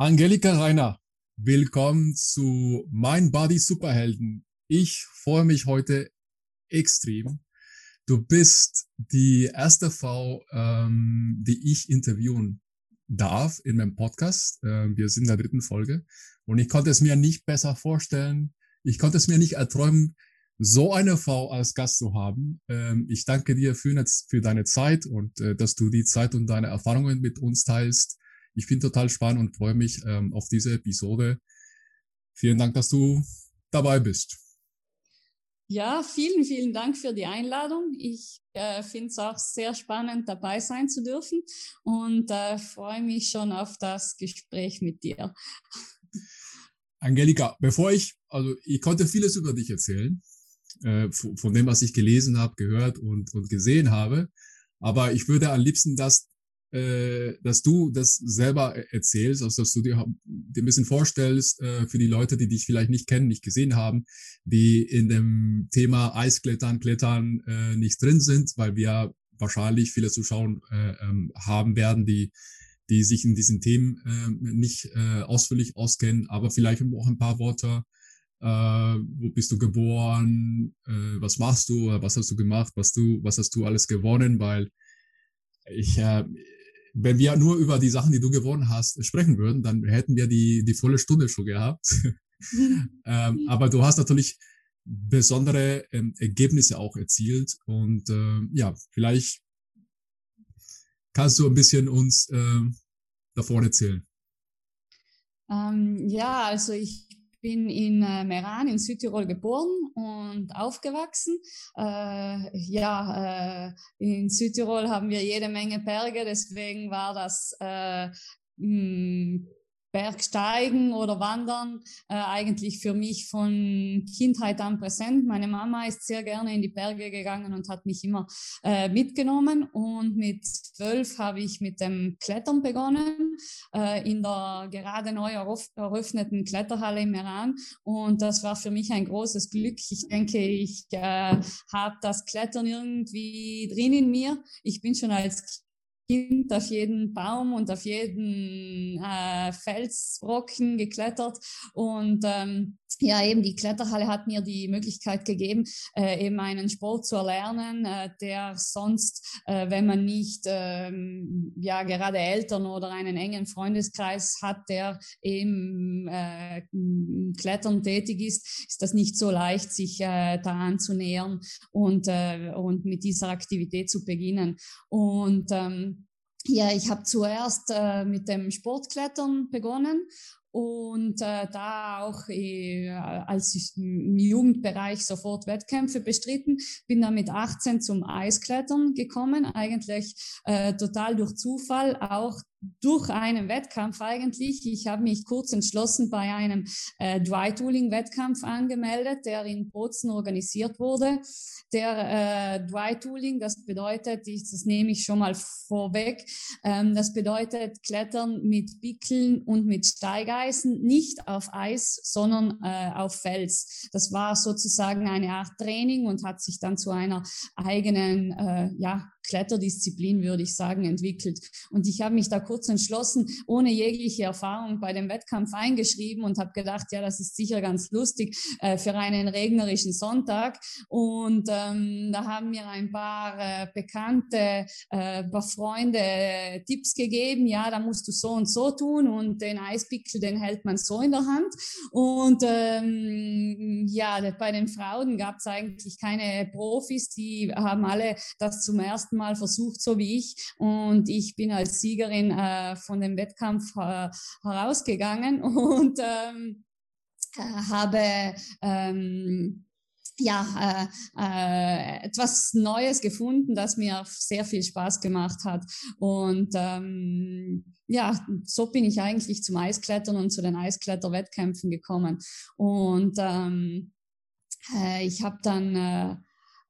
Angelika Reiner, willkommen zu Mein Body Superhelden. Ich freue mich heute extrem. Du bist die erste Frau, ähm, die ich interviewen darf in meinem Podcast. Ähm, wir sind in der dritten Folge und ich konnte es mir nicht besser vorstellen. Ich konnte es mir nicht erträumen, so eine Frau als Gast zu haben. Ähm, ich danke dir für, für deine Zeit und äh, dass du die Zeit und deine Erfahrungen mit uns teilst. Ich finde total spannend und freue mich ähm, auf diese Episode. Vielen Dank, dass du dabei bist. Ja, vielen, vielen Dank für die Einladung. Ich äh, finde es auch sehr spannend, dabei sein zu dürfen und äh, freue mich schon auf das Gespräch mit dir. Angelika, bevor ich, also ich konnte vieles über dich erzählen, äh, von, von, dem, was ich gelesen habe, gehört und, und gesehen habe, aber ich würde am liebsten das äh, dass du das selber e-, erzählst, also dass du dir, dir ein bisschen vorstellst äh, für die Leute, die dich vielleicht nicht kennen, nicht gesehen haben, die in dem Thema Eisklettern, Klettern äh, nicht drin sind, weil wir wahrscheinlich viele Zuschauer äh, ähm, haben werden, die die sich in diesen Themen äh, nicht äh, ausführlich auskennen, aber vielleicht auch ein paar Worte äh, wo bist du geboren, äh, was machst du, was hast du gemacht, was du, was hast du alles gewonnen, weil ich, äh, wenn wir nur über die Sachen, die du gewonnen hast, sprechen würden, dann hätten wir die, die volle Stunde schon gehabt. ähm, aber du hast natürlich besondere ähm, Ergebnisse auch erzielt und äh, ja, vielleicht kannst du ein bisschen uns äh, davon erzählen. Ähm, ja, also ich bin in äh, Meran in Südtirol geboren und aufgewachsen. Äh, ja, äh, in Südtirol haben wir jede Menge Berge, deswegen war das äh, mh, Bergsteigen oder Wandern äh, eigentlich für mich von Kindheit an präsent. Meine Mama ist sehr gerne in die Berge gegangen und hat mich immer äh, mitgenommen. Und mit zwölf habe ich mit dem Klettern begonnen äh, in der gerade neu eröffneten Kletterhalle im Iran. Und das war für mich ein großes Glück. Ich denke, ich äh, habe das Klettern irgendwie drin in mir. Ich bin schon als Kind auf jeden Baum und auf jeden äh, Felsbrocken geklettert und ähm, ja, eben die Kletterhalle hat mir die Möglichkeit gegeben, äh, eben einen Sport zu erlernen, äh, der sonst, äh, wenn man nicht ähm, ja gerade Eltern oder einen engen Freundeskreis hat, der eben äh, Klettern tätig ist, ist das nicht so leicht, sich äh, da anzunähern und äh, und mit dieser Aktivität zu beginnen. Und ähm, ja, ich habe zuerst äh, mit dem Sportklettern begonnen und äh, da auch äh, als ich im Jugendbereich sofort Wettkämpfe bestritten, bin dann mit 18 zum Eisklettern gekommen, eigentlich äh, total durch Zufall, auch durch einen Wettkampf eigentlich. Ich habe mich kurz entschlossen bei einem äh, Dry Tooling Wettkampf angemeldet, der in Bozen organisiert wurde. Der äh, Dry Tooling, das bedeutet, ich, das nehme ich schon mal vorweg, ähm, das bedeutet Klettern mit Pickeln und mit Steigeisen, nicht auf Eis, sondern äh, auf Fels. Das war sozusagen eine Art Training und hat sich dann zu einer eigenen, äh, ja, Kletterdisziplin, würde ich sagen, entwickelt. Und ich habe mich da kurz entschlossen, ohne jegliche Erfahrung bei dem Wettkampf eingeschrieben und habe gedacht, ja, das ist sicher ganz lustig äh, für einen regnerischen Sonntag. Und ähm, da haben mir ein paar äh, Bekannte, äh, paar Freunde äh, Tipps gegeben, ja, da musst du so und so tun und den Eispickel, den hält man so in der Hand. Und ähm, ja, bei den Frauen gab es eigentlich keine Profis, die haben alle das zum ersten Mal versucht, so wie ich. Und ich bin als Siegerin äh, von dem Wettkampf äh, herausgegangen und ähm, äh, habe ähm, ja, äh, äh, etwas Neues gefunden, das mir sehr viel Spaß gemacht hat. Und ähm, ja, so bin ich eigentlich zum Eisklettern und zu den Eiskletterwettkämpfen gekommen. Und ähm, äh, ich habe dann äh,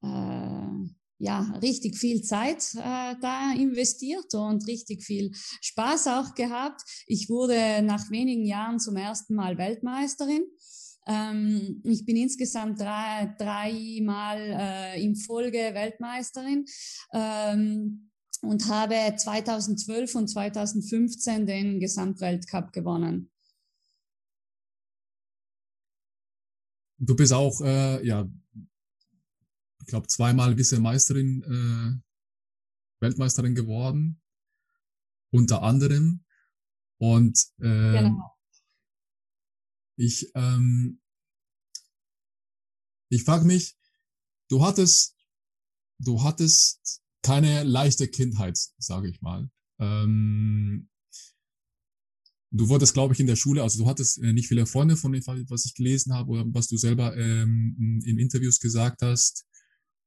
äh, ja, richtig viel Zeit äh, da investiert und richtig viel Spaß auch gehabt. Ich wurde nach wenigen Jahren zum ersten Mal Weltmeisterin. Ähm, ich bin insgesamt drei, dreimal äh, in Folge Weltmeisterin. Ähm, und habe 2012 und 2015 den Gesamtweltcup gewonnen. Du bist auch, äh, ja, glaube, zweimal Vize-Meisterin, äh, Weltmeisterin geworden, unter anderem. Und äh, genau. ich, ähm, ich frage mich, du hattest, du hattest keine leichte Kindheit, sage ich mal. Ähm, du wurdest, glaube ich, in der Schule, also du hattest äh, nicht viele Freunde von dem, was ich gelesen habe oder was du selber ähm, in Interviews gesagt hast.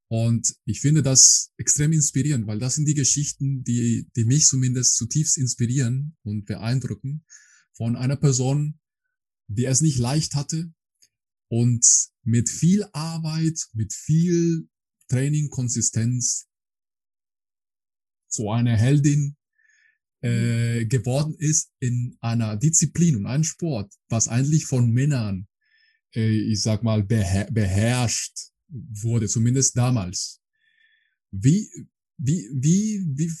Und ich finde das extrem inspirierend, weil das sind die Geschichten, die, die mich zumindest zutiefst inspirieren und beeindrucken von einer Person, die es nicht leicht hatte und mit viel Arbeit, mit viel Training, Konsistenz so eine Heldin äh, geworden ist in einer Disziplin und einem Sport, was eigentlich von Männern, äh, ich sag mal, beher beherrscht wurde, zumindest damals. Wie, wie, wie, wie,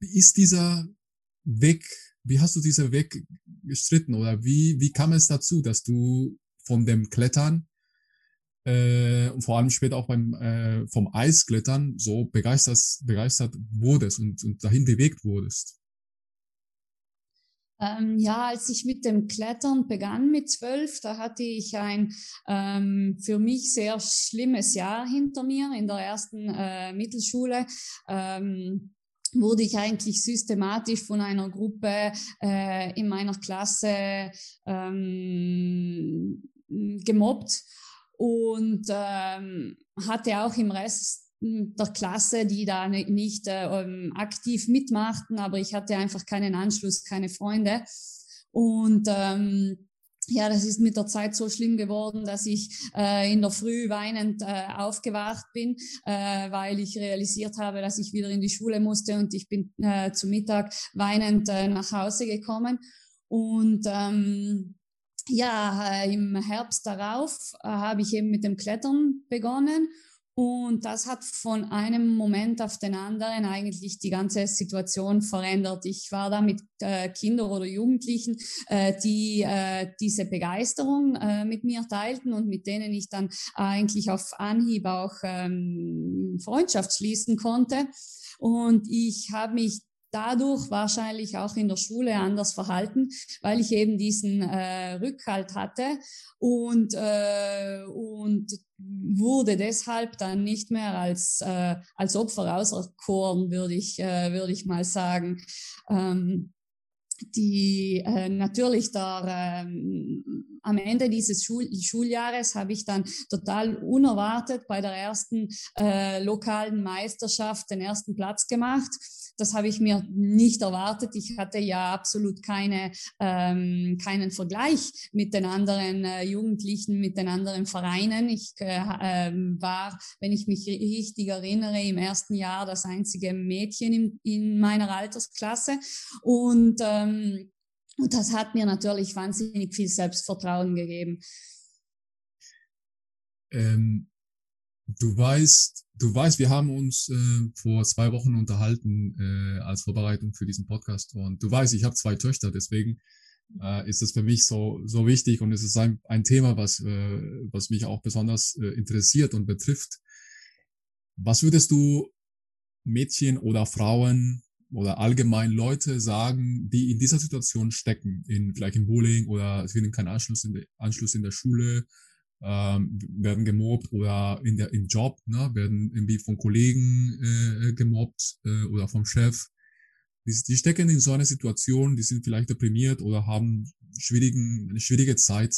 wie ist dieser Weg, wie hast du dieser Weg gestritten oder wie, wie kam es dazu, dass du von dem Klettern äh, und vor allem später auch beim äh, vom Eisklettern so begeistert begeistert wurdest und, und dahin bewegt wurdest? Ähm, ja, als ich mit dem Klettern begann mit zwölf, da hatte ich ein ähm, für mich sehr schlimmes Jahr hinter mir in der ersten äh, Mittelschule. Ähm, wurde ich eigentlich systematisch von einer Gruppe äh, in meiner Klasse ähm, gemobbt und ähm, hatte auch im Rest der Klasse, die da nicht äh, ähm, aktiv mitmachten, aber ich hatte einfach keinen Anschluss, keine Freunde. Und ähm, ja, das ist mit der Zeit so schlimm geworden, dass ich äh, in der Früh weinend äh, aufgewacht bin, äh, weil ich realisiert habe, dass ich wieder in die Schule musste und ich bin äh, zu Mittag weinend äh, nach Hause gekommen. Und ähm, ja, äh, im Herbst darauf äh, habe ich eben mit dem Klettern begonnen und das hat von einem Moment auf den anderen eigentlich die ganze Situation verändert. Ich war da mit äh, Kindern oder Jugendlichen, äh, die äh, diese Begeisterung äh, mit mir teilten und mit denen ich dann eigentlich auf Anhieb auch ähm, Freundschaft schließen konnte. Und ich habe mich dadurch wahrscheinlich auch in der Schule anders verhalten, weil ich eben diesen äh, Rückhalt hatte und, äh, und wurde deshalb dann nicht mehr als, äh, als Opfer auserkoren, würde ich, äh, würde ich mal sagen. Ähm, die äh, natürlich da ähm, am Ende dieses Schul Schuljahres habe ich dann total unerwartet bei der ersten äh, lokalen Meisterschaft den ersten Platz gemacht. Das habe ich mir nicht erwartet. Ich hatte ja absolut keine, ähm, keinen Vergleich mit den anderen äh, Jugendlichen, mit den anderen Vereinen. Ich äh, äh, war, wenn ich mich richtig erinnere, im ersten Jahr das einzige Mädchen in, in meiner Altersklasse. Und, ähm, und das hat mir natürlich wahnsinnig viel Selbstvertrauen gegeben. Ähm, Du weißt, du weißt, wir haben uns äh, vor zwei Wochen unterhalten äh, als Vorbereitung für diesen Podcast. Und du weißt, ich habe zwei Töchter, deswegen äh, ist es für mich so so wichtig und es ist ein, ein Thema, was äh, was mich auch besonders äh, interessiert und betrifft. Was würdest du Mädchen oder Frauen oder allgemein Leute sagen, die in dieser Situation stecken, in vielleicht im Bullying oder finden keinen Anschluss in, de, Anschluss in der Schule ähm, werden gemobbt oder in der im Job, ne, werden irgendwie von Kollegen äh, gemobbt äh, oder vom Chef. Die, die stecken in so einer Situation, die sind vielleicht deprimiert oder haben schwierigen, eine schwierige Zeit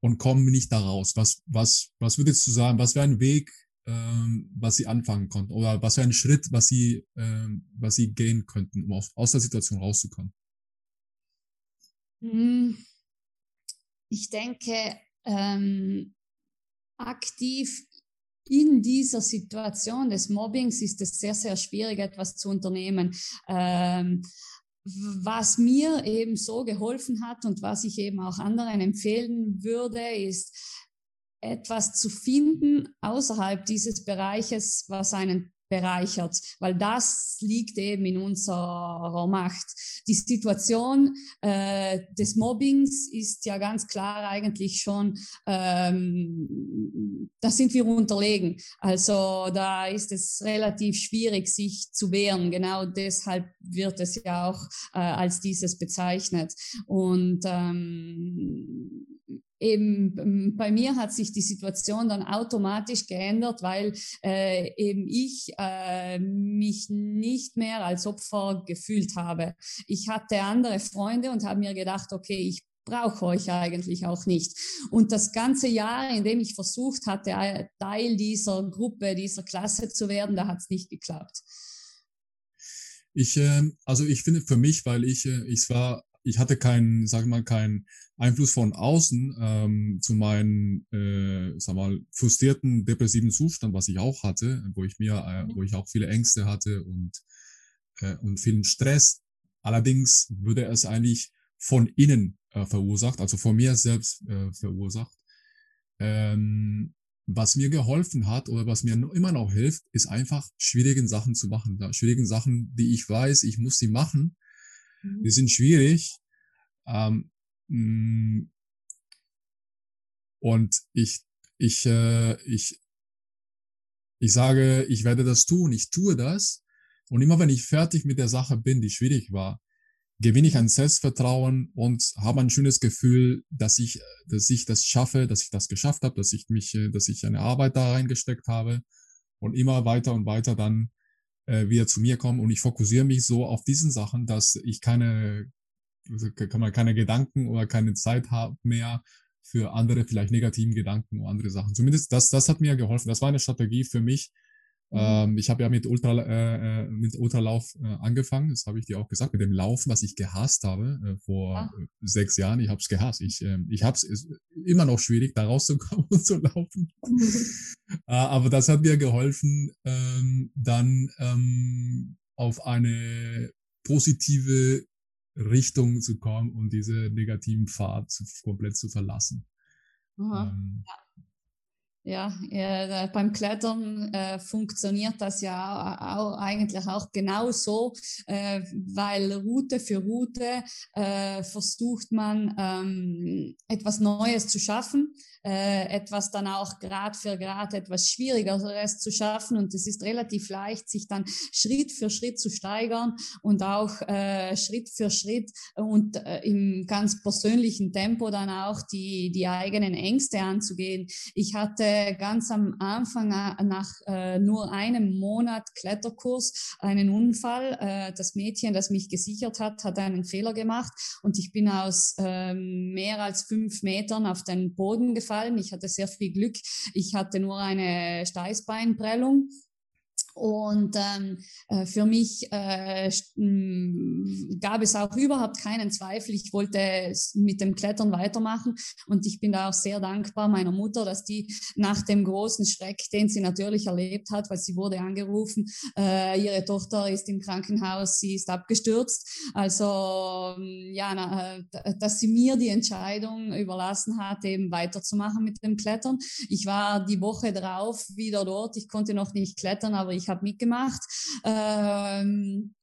und kommen nicht da raus. Was, was, was würdest du sagen, was wäre ein Weg, ähm, was sie anfangen konnten oder was wäre ein Schritt, was sie, ähm, was sie gehen könnten, um auf, aus der Situation rauszukommen? Hm. Ich denke, ähm, aktiv in dieser Situation des Mobbings ist es sehr, sehr schwierig, etwas zu unternehmen. Ähm, was mir eben so geholfen hat und was ich eben auch anderen empfehlen würde, ist etwas zu finden außerhalb dieses Bereiches, was einen bereichert, weil das liegt eben in unserer Macht. Die Situation äh, des Mobbings ist ja ganz klar eigentlich schon, ähm, da sind wir unterlegen. Also da ist es relativ schwierig, sich zu wehren. Genau deshalb wird es ja auch äh, als dieses bezeichnet. Und ähm, eben ähm, bei mir hat sich die Situation dann automatisch geändert, weil äh, eben ich äh, mich nicht mehr als Opfer gefühlt habe. Ich hatte andere Freunde und habe mir gedacht, okay, ich brauche euch eigentlich auch nicht. Und das ganze Jahr, in dem ich versucht hatte, Teil dieser Gruppe, dieser Klasse zu werden, da hat es nicht geklappt. Ich, äh, also ich finde für mich, weil ich, äh, ich war, ich hatte keinen, sag mal, keinen Einfluss von außen ähm, zu meinem, äh, sag mal, frustrierten, depressiven Zustand, was ich auch hatte, wo ich mir, äh, mhm. wo ich auch viele Ängste hatte und äh, und vielen Stress. Allerdings würde es eigentlich von innen äh, verursacht, also von mir selbst äh, verursacht. Ähm, was mir geholfen hat oder was mir immer noch hilft, ist einfach schwierigen Sachen zu machen. Da, schwierigen Sachen, die ich weiß, ich muss sie machen. Mhm. Die sind schwierig. Ähm, mm, und ich, ich, äh, ich, ich sage, ich werde das tun, ich tue das. Und immer wenn ich fertig mit der Sache bin, die schwierig war, gewinne ich an Selbstvertrauen und habe ein schönes Gefühl, dass ich, dass ich das schaffe, dass ich das geschafft habe, dass ich mich, äh, dass ich eine Arbeit da reingesteckt habe und immer weiter und weiter dann äh, wieder zu mir kommen und ich fokussiere mich so auf diesen Sachen, dass ich keine, also kann man keine Gedanken oder keine Zeit habe mehr für andere vielleicht negativen Gedanken oder andere Sachen. Zumindest das, das hat mir geholfen. Das war eine Strategie für mich. Ähm, ich habe ja mit, Ultra, äh, äh, mit Ultralauf äh, angefangen, das habe ich dir auch gesagt, mit dem Laufen, was ich gehasst habe äh, vor ah. sechs Jahren. Ich habe es gehasst. Ich, äh, ich habe es immer noch schwierig, da rauszukommen und zu laufen. äh, aber das hat mir geholfen, ähm, dann ähm, auf eine positive Richtung zu kommen und diese negativen Pfad zu, komplett zu verlassen. Ähm, ja. Ja, äh, beim Klettern äh, funktioniert das ja auch, eigentlich auch genauso, äh, weil Route für Route äh, versucht man ähm, etwas Neues zu schaffen äh, etwas dann auch Grad für Grad etwas Schwierigeres zu schaffen. Und es ist relativ leicht, sich dann Schritt für Schritt zu steigern und auch äh, Schritt für Schritt und äh, im ganz persönlichen Tempo dann auch die, die eigenen Ängste anzugehen. Ich hatte ganz am Anfang äh, nach äh, nur einem Monat Kletterkurs einen Unfall. Äh, das Mädchen, das mich gesichert hat, hat einen Fehler gemacht und ich bin aus äh, mehr als fünf Metern auf den Boden gefallen gefallen. Ich hatte sehr viel Glück. Ich hatte nur eine Steißbeinprellung und ähm, äh, für mich äh, gab es auch überhaupt keinen Zweifel. Ich wollte mit dem Klettern weitermachen und ich bin da auch sehr dankbar meiner Mutter, dass die nach dem großen Schreck, den sie natürlich erlebt hat, weil sie wurde angerufen, äh, ihre Tochter ist im Krankenhaus, sie ist abgestürzt. Also ähm, ja, na, äh, dass sie mir die Entscheidung überlassen hat, eben weiterzumachen mit dem Klettern. Ich war die Woche drauf wieder dort. Ich konnte noch nicht klettern, aber ich ich habe mitgemacht. Ähm,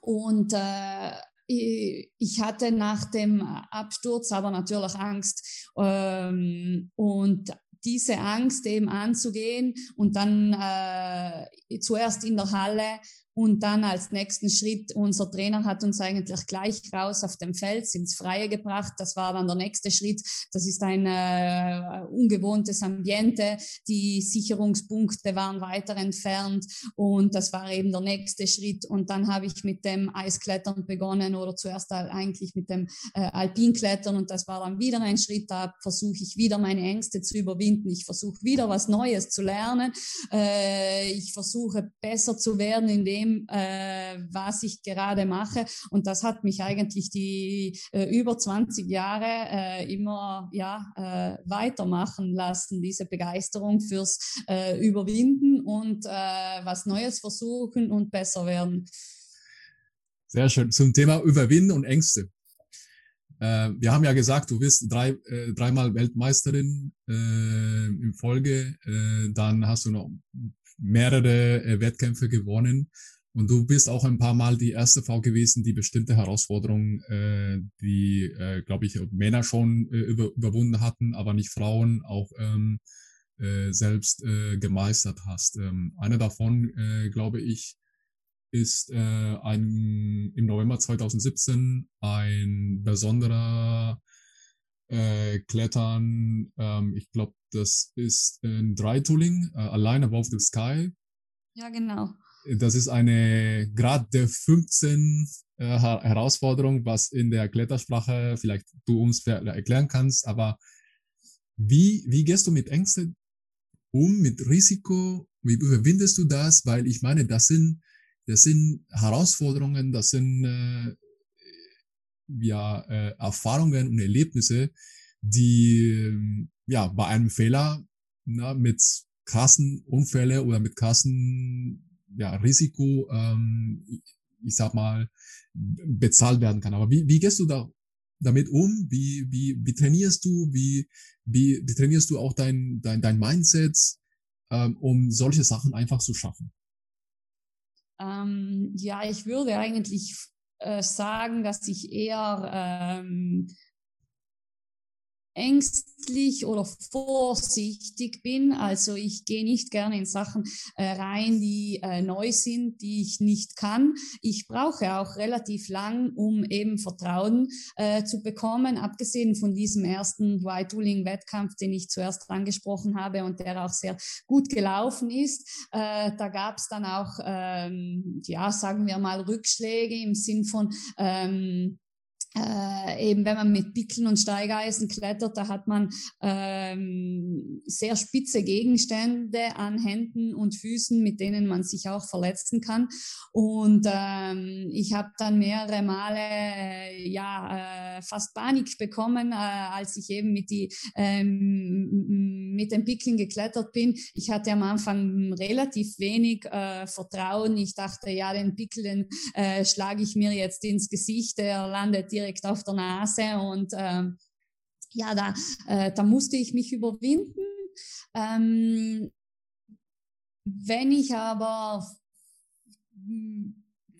und äh, ich hatte nach dem Absturz aber natürlich Angst. Ähm, und diese Angst eben anzugehen und dann äh, zuerst in der Halle und dann als nächsten Schritt, unser Trainer hat uns eigentlich gleich raus auf dem Feld ins Freie gebracht. Das war dann der nächste Schritt. Das ist ein äh, ungewohntes Ambiente. Die Sicherungspunkte waren weiter entfernt und das war eben der nächste Schritt. Und dann habe ich mit dem Eisklettern begonnen oder zuerst eigentlich mit dem äh, Alpinklettern und das war dann wieder ein Schritt. Da versuche ich wieder meine Ängste zu überwinden. Ich versuche wieder was Neues zu lernen. Äh, ich versuche besser zu werden in dem, dem, äh, was ich gerade mache. Und das hat mich eigentlich die äh, über 20 Jahre äh, immer ja, äh, weitermachen lassen, diese Begeisterung fürs äh, Überwinden und äh, was Neues versuchen und besser werden. Sehr schön. Zum Thema Überwinden und Ängste. Äh, wir haben ja gesagt, du bist drei, äh, dreimal Weltmeisterin äh, in Folge. Äh, dann hast du noch mehrere äh, Wettkämpfe gewonnen. Und du bist auch ein paar Mal die erste Frau gewesen, die bestimmte Herausforderungen, äh, die, äh, glaube ich, Männer schon äh, über, überwunden hatten, aber nicht Frauen, auch ähm, äh, selbst äh, gemeistert hast. Ähm, eine davon, äh, glaube ich, ist äh, ein, im November 2017 ein besonderer äh, Klettern. Ähm, ich glaube, das ist ein Dreitooling, äh, Align Above the Sky. Ja, genau. Das ist eine Grad der 15 äh, Herausforderung, was in der Klettersprache vielleicht du uns erklären kannst. Aber wie, wie gehst du mit Ängsten um, mit Risiko? Wie überwindest du das? Weil ich meine, das sind das sind Herausforderungen, das sind äh, ja äh, Erfahrungen und Erlebnisse, die ja bei einem Fehler na, mit krassen Unfälle oder mit krassen ja, Risiko, ähm, ich sag mal, bezahlt werden kann. Aber wie, wie gehst du da damit um? Wie, wie, wie trainierst du? Wie, wie, wie trainierst du auch dein, dein, dein Mindset, ähm, um solche Sachen einfach zu schaffen? Ähm, ja, ich würde eigentlich äh, sagen, dass ich eher ähm, ängstlich oder vorsichtig bin. Also ich gehe nicht gerne in Sachen äh, rein, die äh, neu sind, die ich nicht kann. Ich brauche auch relativ lang, um eben Vertrauen äh, zu bekommen, abgesehen von diesem ersten Dry-Tooling-Wettkampf, den ich zuerst angesprochen habe und der auch sehr gut gelaufen ist. Äh, da gab es dann auch, ähm, ja, sagen wir mal, Rückschläge im Sinn von, ähm, äh, eben wenn man mit Pickeln und Steigeisen klettert, da hat man ähm, sehr spitze Gegenstände an Händen und Füßen, mit denen man sich auch verletzen kann. Und ähm, ich habe dann mehrere Male äh, ja äh, fast Panik bekommen, äh, als ich eben mit die ähm, mit den Pickeln geklettert bin. Ich hatte am Anfang relativ wenig äh, Vertrauen. Ich dachte, ja, den Pickel den äh, schlage ich mir jetzt ins Gesicht, der landet direkt direkt auf der Nase und ähm, ja, da, äh, da musste ich mich überwinden. Ähm, wenn ich aber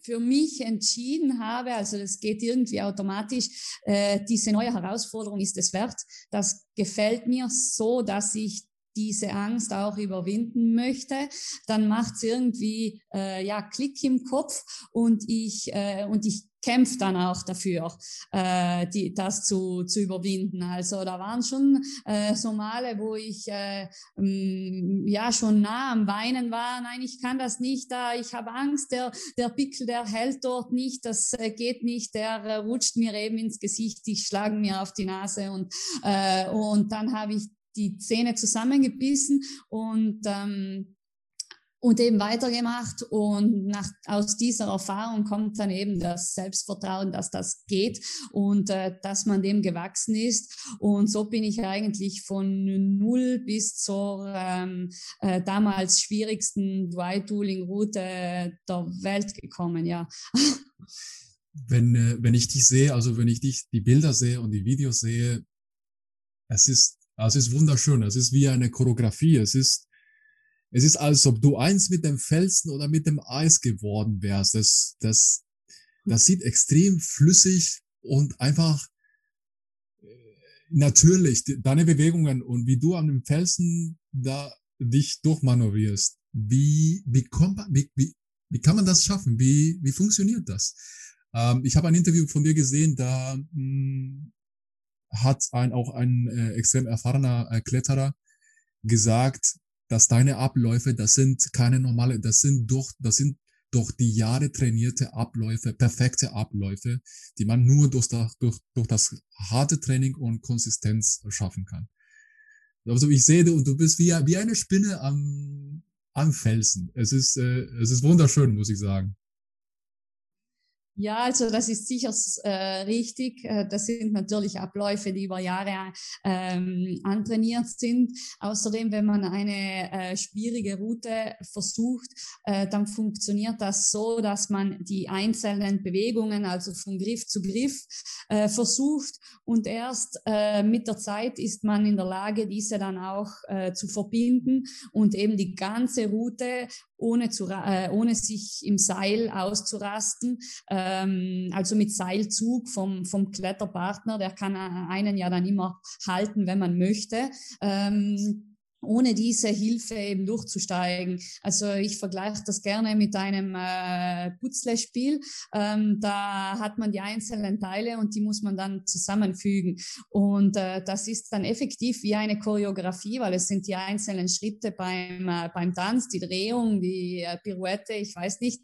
für mich entschieden habe, also das geht irgendwie automatisch, äh, diese neue Herausforderung ist es wert. Das gefällt mir so, dass ich diese Angst auch überwinden möchte, dann macht es irgendwie äh, ja Klick im Kopf und ich äh, und ich kämpfe dann auch dafür, äh, die, das zu, zu überwinden. Also da waren schon äh, so Male, wo ich äh, ähm, ja schon nah am Weinen war. Nein, ich kann das nicht. Da ich habe Angst. Der der Pickel, der hält dort nicht. Das äh, geht nicht. Der äh, rutscht mir eben ins Gesicht. Ich schlage mir auf die Nase und äh, und dann habe ich die Zähne zusammengebissen und ähm, und eben weitergemacht und nach, aus dieser Erfahrung kommt dann eben das Selbstvertrauen, dass das geht und äh, dass man dem gewachsen ist und so bin ich eigentlich von null bis zur ähm, äh, damals schwierigsten Dry-Tooling-Route der Welt gekommen, ja. Wenn, äh, wenn ich dich sehe, also wenn ich dich die Bilder sehe und die Videos sehe, es ist es ist wunderschön. Es ist wie eine Choreografie. Es ist, es ist, als ob du eins mit dem Felsen oder mit dem Eis geworden wärst. Das, das, das sieht extrem flüssig und einfach äh, natürlich deine Bewegungen und wie du an dem Felsen da dich durchmanövrierst. Wie, wie kommt, wie, wie, wie kann man das schaffen? Wie, wie funktioniert das? Ähm, ich habe ein Interview von dir gesehen, da mh, hm, hat ein, auch ein äh, extrem erfahrener äh, Kletterer gesagt, dass deine Abläufe, das sind keine normale, das sind durch, das sind durch die Jahre trainierte Abläufe, perfekte Abläufe, die man nur durch das, durch, durch das harte Training und Konsistenz schaffen kann. Also ich sehe, und du bist wie, wie eine Spinne am, am Felsen. Es ist, äh, es ist wunderschön, muss ich sagen. Ja, also das ist sicher äh, richtig. Äh, das sind natürlich Abläufe, die über Jahre ähm, antrainiert sind. Außerdem, wenn man eine äh, schwierige Route versucht, äh, dann funktioniert das so, dass man die einzelnen Bewegungen, also von Griff zu Griff, äh, versucht und erst äh, mit der Zeit ist man in der Lage, diese dann auch äh, zu verbinden und eben die ganze Route ohne, zu, äh, ohne sich im Seil auszurasten. Ähm, also mit Seilzug vom, vom Kletterpartner, der kann einen ja dann immer halten, wenn man möchte. Ähm, ohne diese Hilfe eben durchzusteigen. Also ich vergleiche das gerne mit einem äh, Putzlespiel. Ähm, da hat man die einzelnen Teile und die muss man dann zusammenfügen. Und äh, das ist dann effektiv wie eine Choreografie, weil es sind die einzelnen Schritte beim, äh, beim Tanz, die Drehung, die äh, Pirouette, ich weiß nicht,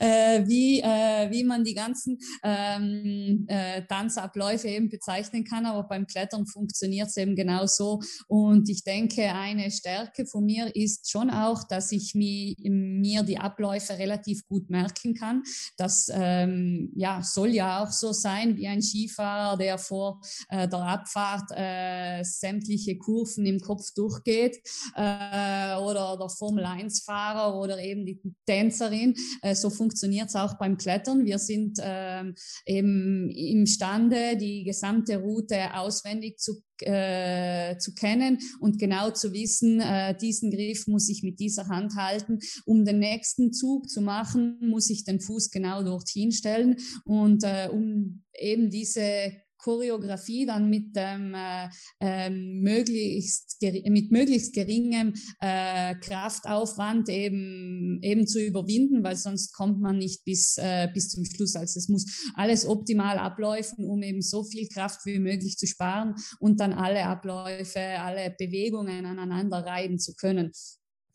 äh, wie, äh, wie man die ganzen ähm, äh, Tanzabläufe eben bezeichnen kann, aber beim Klettern funktioniert es eben genau so. Und ich denke, eine Stärke von mir ist schon auch, dass ich mir, mir die Abläufe relativ gut merken kann. Das ähm, ja, soll ja auch so sein wie ein Skifahrer, der vor äh, der Abfahrt äh, sämtliche Kurven im Kopf durchgeht äh, oder der Formel-1-Fahrer oder eben die Tänzerin. Äh, so funktioniert es auch beim Klettern. Wir sind ähm, eben imstande, die gesamte Route auswendig zu äh, zu kennen und genau zu wissen, äh, diesen Griff muss ich mit dieser Hand halten. Um den nächsten Zug zu machen, muss ich den Fuß genau dorthin stellen und äh, um eben diese Choreografie dann mit dem äh, äh, möglichst mit möglichst geringem äh, Kraftaufwand eben eben zu überwinden, weil sonst kommt man nicht bis äh, bis zum Schluss. Also es muss alles optimal abläufen, um eben so viel Kraft wie möglich zu sparen und dann alle Abläufe, alle Bewegungen aneinander reiben zu können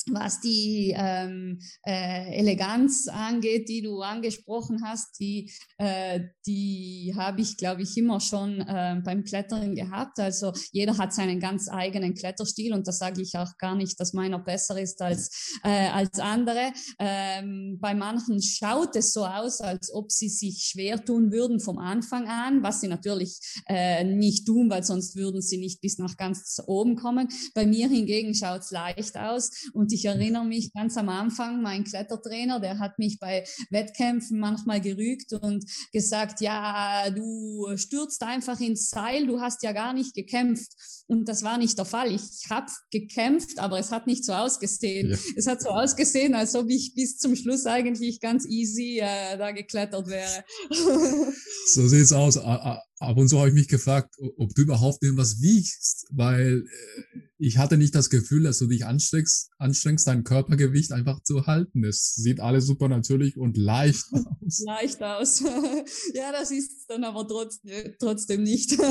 was die ähm, äh, Eleganz angeht, die du angesprochen hast, die, äh, die habe ich, glaube ich, immer schon äh, beim Klettern gehabt. Also jeder hat seinen ganz eigenen Kletterstil und da sage ich auch gar nicht, dass meiner besser ist als, äh, als andere. Ähm, bei manchen schaut es so aus, als ob sie sich schwer tun würden vom Anfang an, was sie natürlich äh, nicht tun, weil sonst würden sie nicht bis nach ganz oben kommen. Bei mir hingegen schaut es leicht aus und ich erinnere mich ganz am Anfang, mein Klettertrainer, der hat mich bei Wettkämpfen manchmal gerügt und gesagt, ja, du stürzt einfach ins Seil, du hast ja gar nicht gekämpft. Und das war nicht der Fall. Ich habe gekämpft, aber es hat nicht so ausgesehen. Ja. Es hat so ausgesehen, als ob ich bis zum Schluss eigentlich ganz easy äh, da geklettert wäre. so sieht's aus. Ab und zu habe ich mich gefragt, ob du überhaupt irgendwas wiegst, weil äh, ich hatte nicht das Gefühl, dass du dich anstrengst, anstrengst, dein Körpergewicht einfach zu halten. Es sieht alles super natürlich und leicht aus. Leicht aus. ja, das ist dann aber trotzdem, trotzdem nicht.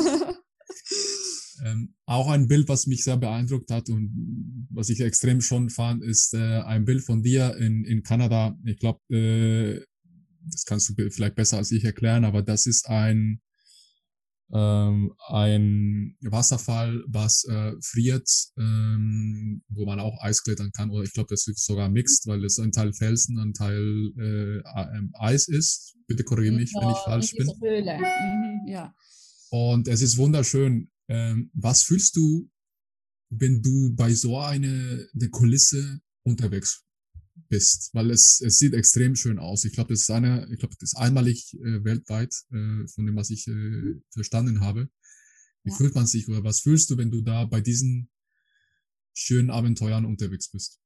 Ähm, auch ein Bild, was mich sehr beeindruckt hat und was ich extrem schon fand, ist äh, ein Bild von dir in, in Kanada. Ich glaube, äh, das kannst du vielleicht besser als ich erklären, aber das ist ein, ähm, ein Wasserfall, was äh, friert, ähm, wo man auch Eis klettern kann. Oder ich glaube, das ist sogar mixed, weil es ein Teil Felsen, ein Teil äh, ähm, Eis ist. Bitte korrigiere mich, ja, wenn ich falsch bin. Höhle. Mhm, ja. Und es ist wunderschön. Ähm, was fühlst du, wenn du bei so einer eine Kulisse unterwegs bist? Weil es, es sieht extrem schön aus. Ich glaube, das ist eine, ich glaube, das ist einmalig äh, weltweit, äh, von dem, was ich äh, mhm. verstanden habe. Wie ja. fühlt man sich oder was fühlst du, wenn du da bei diesen schönen Abenteuern unterwegs bist?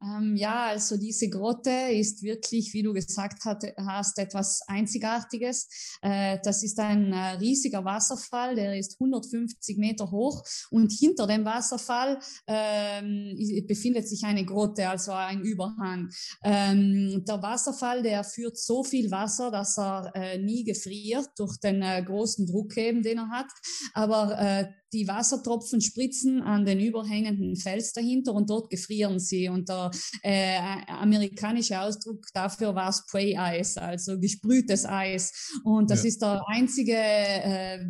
Ähm, ja, also diese Grotte ist wirklich, wie du gesagt hat, hast, etwas Einzigartiges. Äh, das ist ein äh, riesiger Wasserfall, der ist 150 Meter hoch und hinter dem Wasserfall ähm, befindet sich eine Grotte, also ein Überhang. Ähm, der Wasserfall, der führt so viel Wasser, dass er äh, nie gefriert durch den äh, großen Druck eben, den er hat. Aber äh, die Wassertropfen spritzen an den überhängenden Fels dahinter und dort gefrieren sie. Und der äh, amerikanische Ausdruck dafür war Spray Eis, also gesprühtes Eis. Und das ja. ist der einzige äh,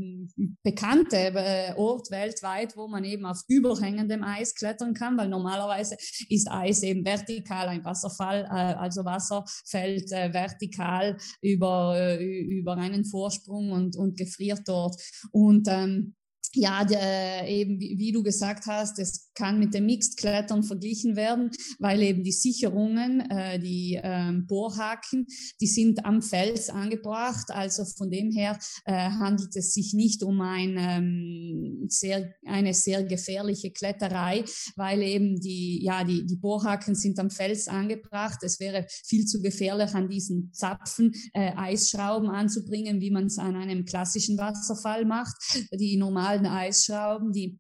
bekannte äh, Ort weltweit, wo man eben auf überhängendem Eis klettern kann, weil normalerweise ist Eis eben vertikal, ein Wasserfall, äh, also Wasser fällt äh, vertikal über, äh, über einen Vorsprung und, und gefriert dort. Und ähm, ja, der, eben wie, wie, du gesagt hast, es kann mit dem Mixed-Klettern verglichen werden, weil eben die Sicherungen, äh, die ähm, Bohrhaken, die sind am Fels angebracht. Also von dem her äh, handelt es sich nicht um ein, ähm, sehr, eine sehr gefährliche Kletterei, weil eben die, ja, die, die Bohrhaken sind am Fels angebracht. Es wäre viel zu gefährlich, an diesen Zapfen äh, Eisschrauben anzubringen, wie man es an einem klassischen Wasserfall macht. Die normalen Eisschrauben, die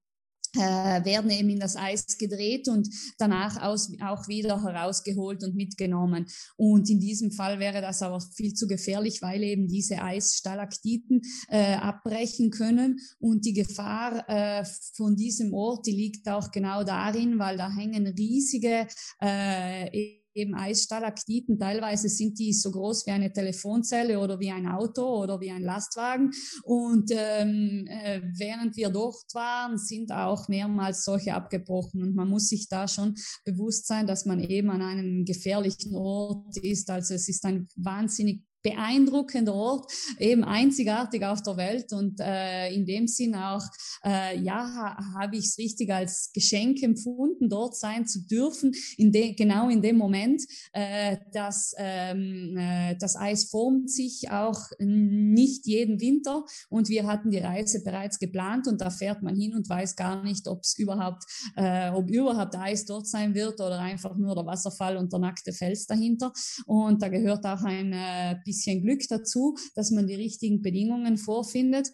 äh, werden eben in das Eis gedreht und danach aus, auch wieder herausgeholt und mitgenommen. Und in diesem Fall wäre das aber viel zu gefährlich, weil eben diese Eisstalaktiken äh, abbrechen können. Und die Gefahr äh, von diesem Ort, die liegt auch genau darin, weil da hängen riesige äh, eben Eisstalaktiken. Teilweise sind die so groß wie eine Telefonzelle oder wie ein Auto oder wie ein Lastwagen. Und ähm, äh, während wir dort waren, sind auch mehrmals solche abgebrochen. Und man muss sich da schon bewusst sein, dass man eben an einem gefährlichen Ort ist. Also es ist ein wahnsinnig beeindruckender Ort, eben einzigartig auf der Welt. Und äh, in dem Sinn auch, äh, ja, ha, habe ich es richtig als Geschenk empfunden, dort sein zu dürfen, in de, genau in dem Moment, äh, dass ähm, äh, das Eis formt sich auch nicht jeden Winter. Und wir hatten die Reise bereits geplant und da fährt man hin und weiß gar nicht, ob es überhaupt, äh, ob überhaupt Eis dort sein wird oder einfach nur der Wasserfall und der nackte Fels dahinter. Und da gehört auch ein äh, bisschen Glück dazu, dass man die richtigen Bedingungen vorfindet.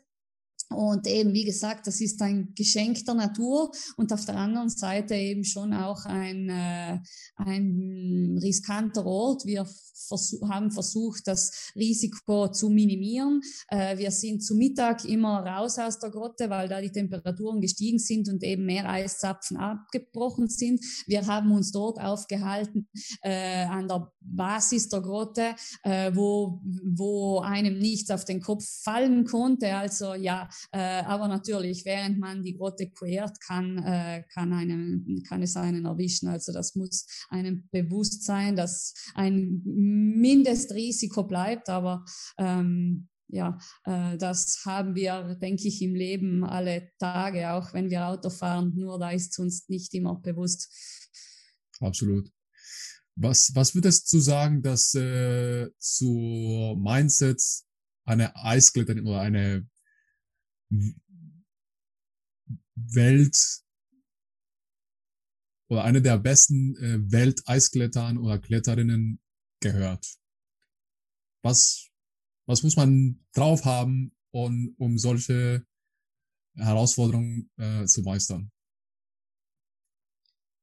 Und eben, wie gesagt, das ist ein Geschenk der Natur und auf der anderen Seite eben schon auch ein, äh, ein riskanter Ort. Wir versuch, haben versucht, das Risiko zu minimieren. Äh, wir sind zu Mittag immer raus aus der Grotte, weil da die Temperaturen gestiegen sind und eben mehr Eiszapfen abgebrochen sind. Wir haben uns dort aufgehalten äh, an der Basis der Grotte, äh, wo, wo einem nichts auf den Kopf fallen konnte. Also ja, aber natürlich, während man die Grotte quert, kann, äh, kann, einem, kann es einen erwischen. Also das muss einem bewusst sein, dass ein Mindestrisiko bleibt, aber ähm, ja, äh, das haben wir, denke ich, im Leben alle Tage, auch wenn wir Auto fahren. Nur da ist uns nicht immer bewusst. Absolut. Was, was würdest du sagen, dass äh, zu Mindsets eine Eiskletterin oder eine Welt oder eine der besten äh, Welt-Eisklettern oder Kletterinnen gehört? Was, was muss man drauf haben, um, um solche Herausforderungen äh, zu meistern?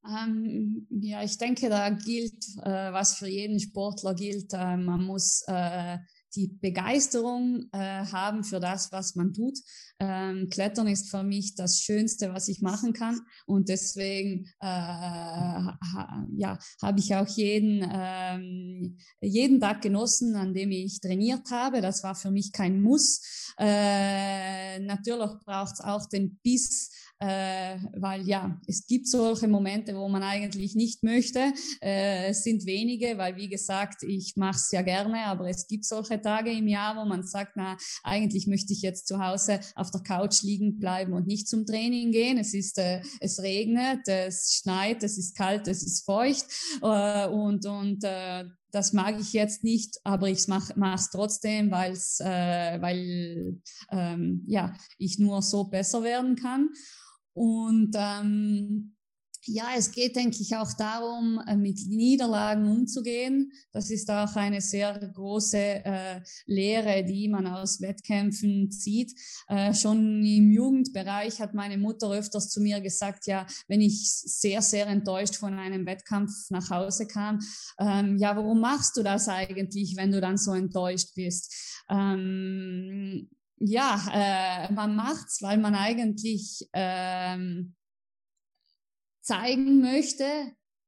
Ähm, ja, ich denke, da gilt, äh, was für jeden Sportler gilt. Äh, man muss äh, die Begeisterung äh, haben für das, was man tut. Ähm, Klettern ist für mich das Schönste, was ich machen kann. Und deswegen äh, ha, ja, habe ich auch jeden, ähm, jeden Tag genossen, an dem ich trainiert habe. Das war für mich kein Muss. Äh, natürlich braucht es auch den Biss äh, weil ja, es gibt solche Momente, wo man eigentlich nicht möchte. Äh, es sind wenige, weil wie gesagt, ich mache es ja gerne, aber es gibt solche Tage im Jahr, wo man sagt, na, eigentlich möchte ich jetzt zu Hause auf der Couch liegen bleiben und nicht zum Training gehen. Es ist, äh, es regnet, es schneit, es ist kalt, es ist feucht äh, und und äh, das mag ich jetzt nicht, aber ich mache es trotzdem, weil's, äh, weil ähm, ja, ich nur so besser werden kann. Und ähm, ja, es geht, denke ich, auch darum, äh, mit Niederlagen umzugehen. Das ist auch eine sehr große äh, Lehre, die man aus Wettkämpfen zieht. Äh, schon im Jugendbereich hat meine Mutter öfters zu mir gesagt, ja, wenn ich sehr, sehr enttäuscht von einem Wettkampf nach Hause kam, ähm, ja, warum machst du das eigentlich, wenn du dann so enttäuscht bist? Ähm, ja, äh, man macht's, weil man eigentlich ähm, zeigen möchte,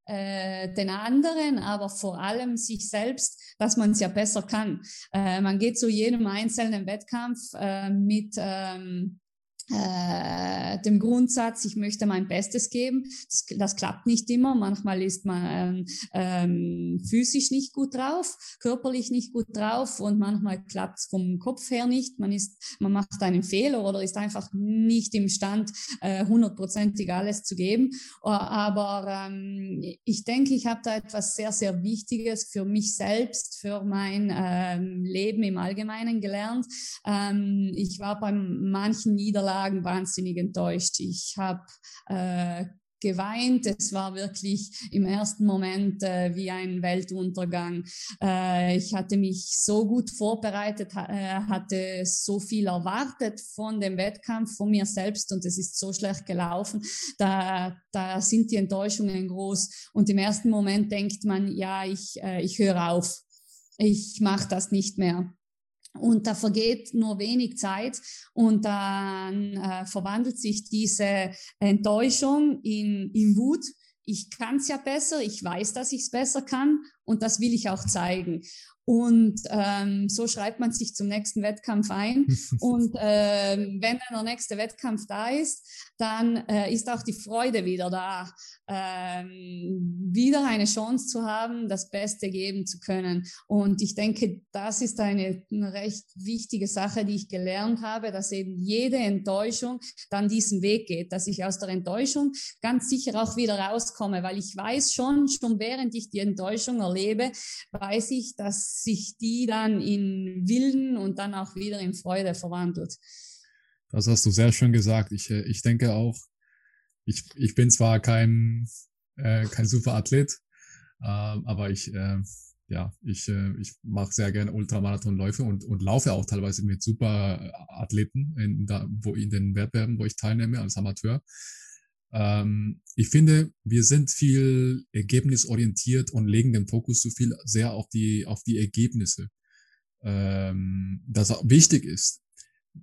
äh, den anderen, aber vor allem sich selbst, dass man es ja besser kann. Äh, man geht zu jedem einzelnen Wettkampf äh, mit ähm, äh, dem Grundsatz, ich möchte mein Bestes geben. Das, das klappt nicht immer. Manchmal ist man ähm, physisch nicht gut drauf, körperlich nicht gut drauf und manchmal klappt es vom Kopf her nicht. Man ist, man macht einen Fehler oder ist einfach nicht imstand, äh, hundertprozentig äh, alles zu geben. Aber ähm, ich denke, ich habe da etwas sehr, sehr Wichtiges für mich selbst, für mein ähm, Leben im Allgemeinen gelernt. Ähm, ich war bei manchen Niederlagen Niederlagen wahnsinnig enttäuscht. Ich habe äh, geweint. Es war wirklich im ersten Moment äh, wie ein Weltuntergang. Äh, ich hatte mich so gut vorbereitet, ha äh, hatte so viel erwartet von dem Wettkampf, von mir selbst und es ist so schlecht gelaufen. Da, da sind die Enttäuschungen groß und im ersten Moment denkt man, ja, ich, äh, ich höre auf. Ich mache das nicht mehr. Und da vergeht nur wenig Zeit und dann äh, verwandelt sich diese Enttäuschung in, in Wut. Ich kann es ja besser, ich weiß, dass ich es besser kann und das will ich auch zeigen. Und ähm, so schreibt man sich zum nächsten Wettkampf ein. Und ähm, wenn dann der nächste Wettkampf da ist, dann äh, ist auch die Freude wieder da, ähm, wieder eine Chance zu haben, das Beste geben zu können. Und ich denke, das ist eine, eine recht wichtige Sache, die ich gelernt habe, dass eben jede Enttäuschung dann diesen Weg geht, dass ich aus der Enttäuschung ganz sicher auch wieder rauskomme, weil ich weiß schon, schon während ich die Enttäuschung erlebe, weiß ich, dass sich die dann in Willen und dann auch wieder in Freude verwandelt. Das hast du sehr schön gesagt. Ich, äh, ich denke auch, ich, ich bin zwar kein, äh, kein Superathlet, äh, aber ich, äh, ja, ich, äh, ich mache sehr gerne Ultramarathonläufe und, und laufe auch teilweise mit Superathleten in, da, wo in den Wettbewerben, wo ich teilnehme als Amateur. Ähm, ich finde, wir sind viel ergebnisorientiert und legen den Fokus zu viel sehr auf die, auf die Ergebnisse. Ähm, das wichtig ist.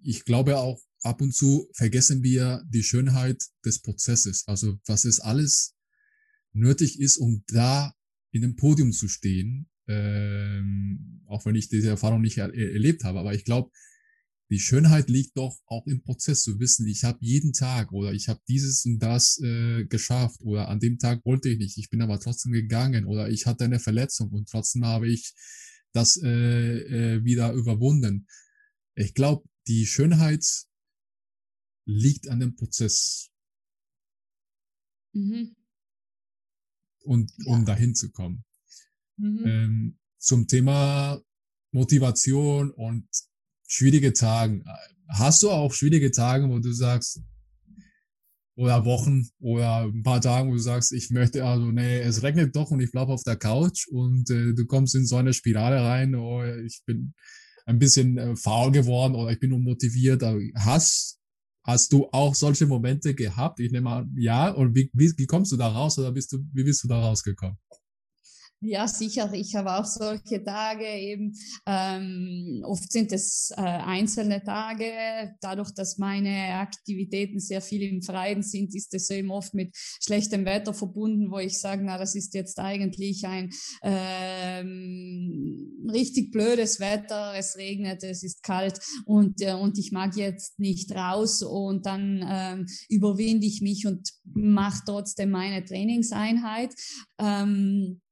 Ich glaube auch, ab und zu vergessen wir die Schönheit des Prozesses. Also was es alles nötig ist, um da in dem Podium zu stehen. Ähm, auch wenn ich diese Erfahrung nicht er erlebt habe. Aber ich glaube, die Schönheit liegt doch auch im Prozess zu wissen, ich habe jeden Tag oder ich habe dieses und das äh, geschafft oder an dem Tag wollte ich nicht, ich bin aber trotzdem gegangen oder ich hatte eine Verletzung und trotzdem habe ich das äh, äh, wieder überwunden. Ich glaube, die Schönheit liegt an dem Prozess. Mhm. Und ja. um dahin zu kommen. Mhm. Ähm, zum Thema Motivation und schwierige Tage. Hast du auch schwierige Tage, wo du sagst, oder Wochen oder ein paar Tage, wo du sagst, ich möchte also, nee, es regnet doch und ich bleibe auf der Couch und äh, du kommst in so eine Spirale rein, oh, ich bin ein bisschen äh, faul geworden oder ich bin unmotiviert. Hast Hast du auch solche Momente gehabt? Ich nehme an, ja. Und wie, wie, wie kommst du da raus oder bist du, wie bist du da rausgekommen? Ja, sicher. Ich habe auch solche Tage eben. Ähm, oft sind es äh, einzelne Tage. Dadurch, dass meine Aktivitäten sehr viel im Freien sind, ist es eben oft mit schlechtem Wetter verbunden, wo ich sage, na, das ist jetzt eigentlich ein ähm, richtig blödes Wetter. Es regnet, es ist kalt und äh, und ich mag jetzt nicht raus. Und dann ähm, überwinde ich mich und mache trotzdem meine Trainingseinheit. Ähm, äh,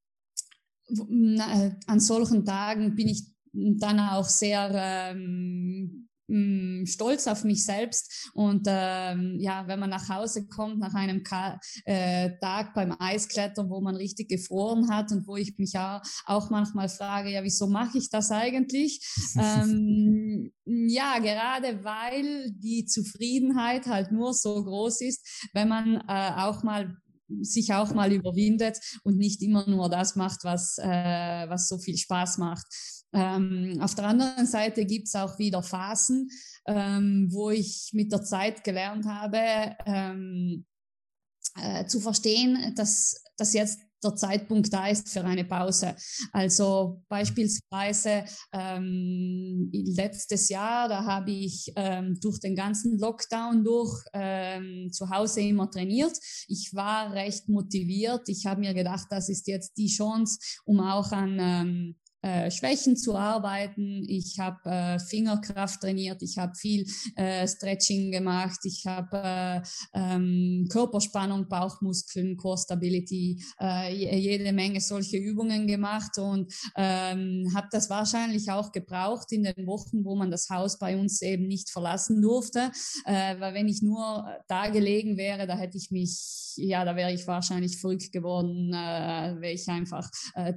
an solchen Tagen bin ich dann auch sehr ähm, mm, stolz auf mich selbst und ähm, ja, wenn man nach Hause kommt nach einem Ka äh, Tag beim Eisklettern, wo man richtig gefroren hat und wo ich mich auch, auch manchmal frage, ja, wieso mache ich das eigentlich? ähm, ja, gerade weil die Zufriedenheit halt nur so groß ist, wenn man äh, auch mal sich auch mal überwindet und nicht immer nur das macht, was, äh, was so viel Spaß macht. Ähm, auf der anderen Seite gibt's auch wieder Phasen, ähm, wo ich mit der Zeit gelernt habe, ähm, äh, zu verstehen, dass, dass jetzt der Zeitpunkt da ist für eine Pause. Also beispielsweise ähm, letztes Jahr, da habe ich ähm, durch den ganzen Lockdown durch ähm, zu Hause immer trainiert. Ich war recht motiviert. Ich habe mir gedacht, das ist jetzt die Chance, um auch an ähm, äh, Schwächen zu arbeiten. Ich habe äh, Fingerkraft trainiert, ich habe viel äh, Stretching gemacht, ich habe äh, ähm, Körperspannung, Bauchmuskeln, Core Stability, äh, jede Menge solche Übungen gemacht und ähm, habe das wahrscheinlich auch gebraucht in den Wochen, wo man das Haus bei uns eben nicht verlassen durfte, äh, weil wenn ich nur da gelegen wäre, da hätte ich mich, ja, da wäre ich wahrscheinlich verrückt geworden, wäre ich einfach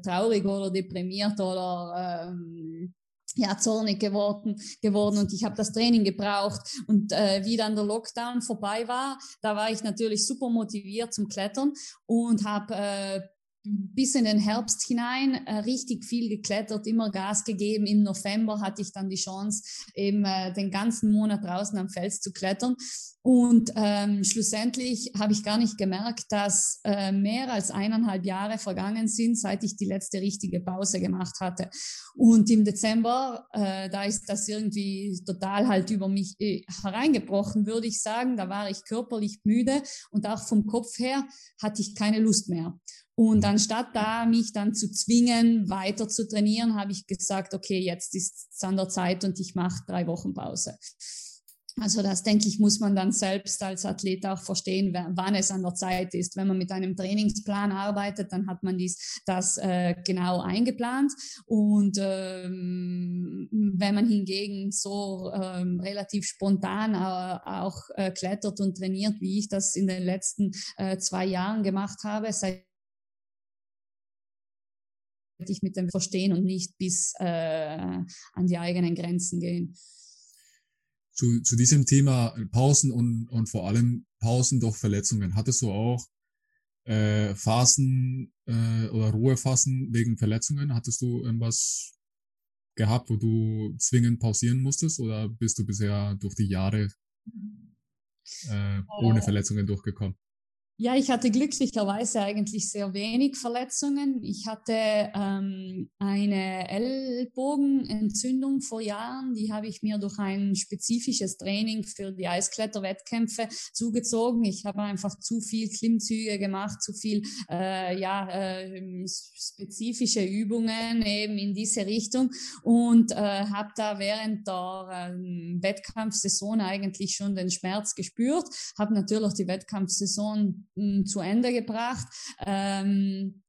traurig oder deprimiert oder oder ähm, ja, zornig geworden, geworden und ich habe das Training gebraucht. Und äh, wie dann der Lockdown vorbei war, da war ich natürlich super motiviert zum Klettern und habe äh, bis in den Herbst hinein äh, richtig viel geklettert, immer Gas gegeben. Im November hatte ich dann die Chance, eben äh, den ganzen Monat draußen am Fels zu klettern. Und ähm, schlussendlich habe ich gar nicht gemerkt, dass äh, mehr als eineinhalb Jahre vergangen sind, seit ich die letzte richtige Pause gemacht hatte. Und im Dezember, äh, da ist das irgendwie total halt über mich äh, hereingebrochen, würde ich sagen. Da war ich körperlich müde und auch vom Kopf her hatte ich keine Lust mehr. Und anstatt da mich dann zu zwingen, weiter zu trainieren, habe ich gesagt, okay, jetzt ist es an der Zeit und ich mache drei Wochen Pause. Also das, denke ich, muss man dann selbst als Athlet auch verstehen, wann es an der Zeit ist. Wenn man mit einem Trainingsplan arbeitet, dann hat man dies, das äh, genau eingeplant. Und ähm, wenn man hingegen so ähm, relativ spontan äh, auch äh, klettert und trainiert, wie ich das in den letzten äh, zwei Jahren gemacht habe, seit ich mit dem verstehen und nicht bis äh, an die eigenen Grenzen gehen. Zu, zu diesem Thema Pausen und, und vor allem Pausen durch Verletzungen. Hattest du auch äh, Phasen äh, oder Ruhephasen wegen Verletzungen? Hattest du irgendwas gehabt, wo du zwingend pausieren musstest oder bist du bisher durch die Jahre äh, ohne äh, Verletzungen durchgekommen? Ja, ich hatte glücklicherweise eigentlich sehr wenig Verletzungen. Ich hatte ähm, eine Ellbogenentzündung vor Jahren, die habe ich mir durch ein spezifisches Training für die Eiskletterwettkämpfe zugezogen. Ich habe einfach zu viel Klimmzüge gemacht, zu viel äh, ja, äh, spezifische Übungen eben in diese Richtung und äh, habe da während der äh, Wettkampfsaison eigentlich schon den Schmerz gespürt, habe natürlich die Wettkampfsaison zu Ende gebracht. Ähm,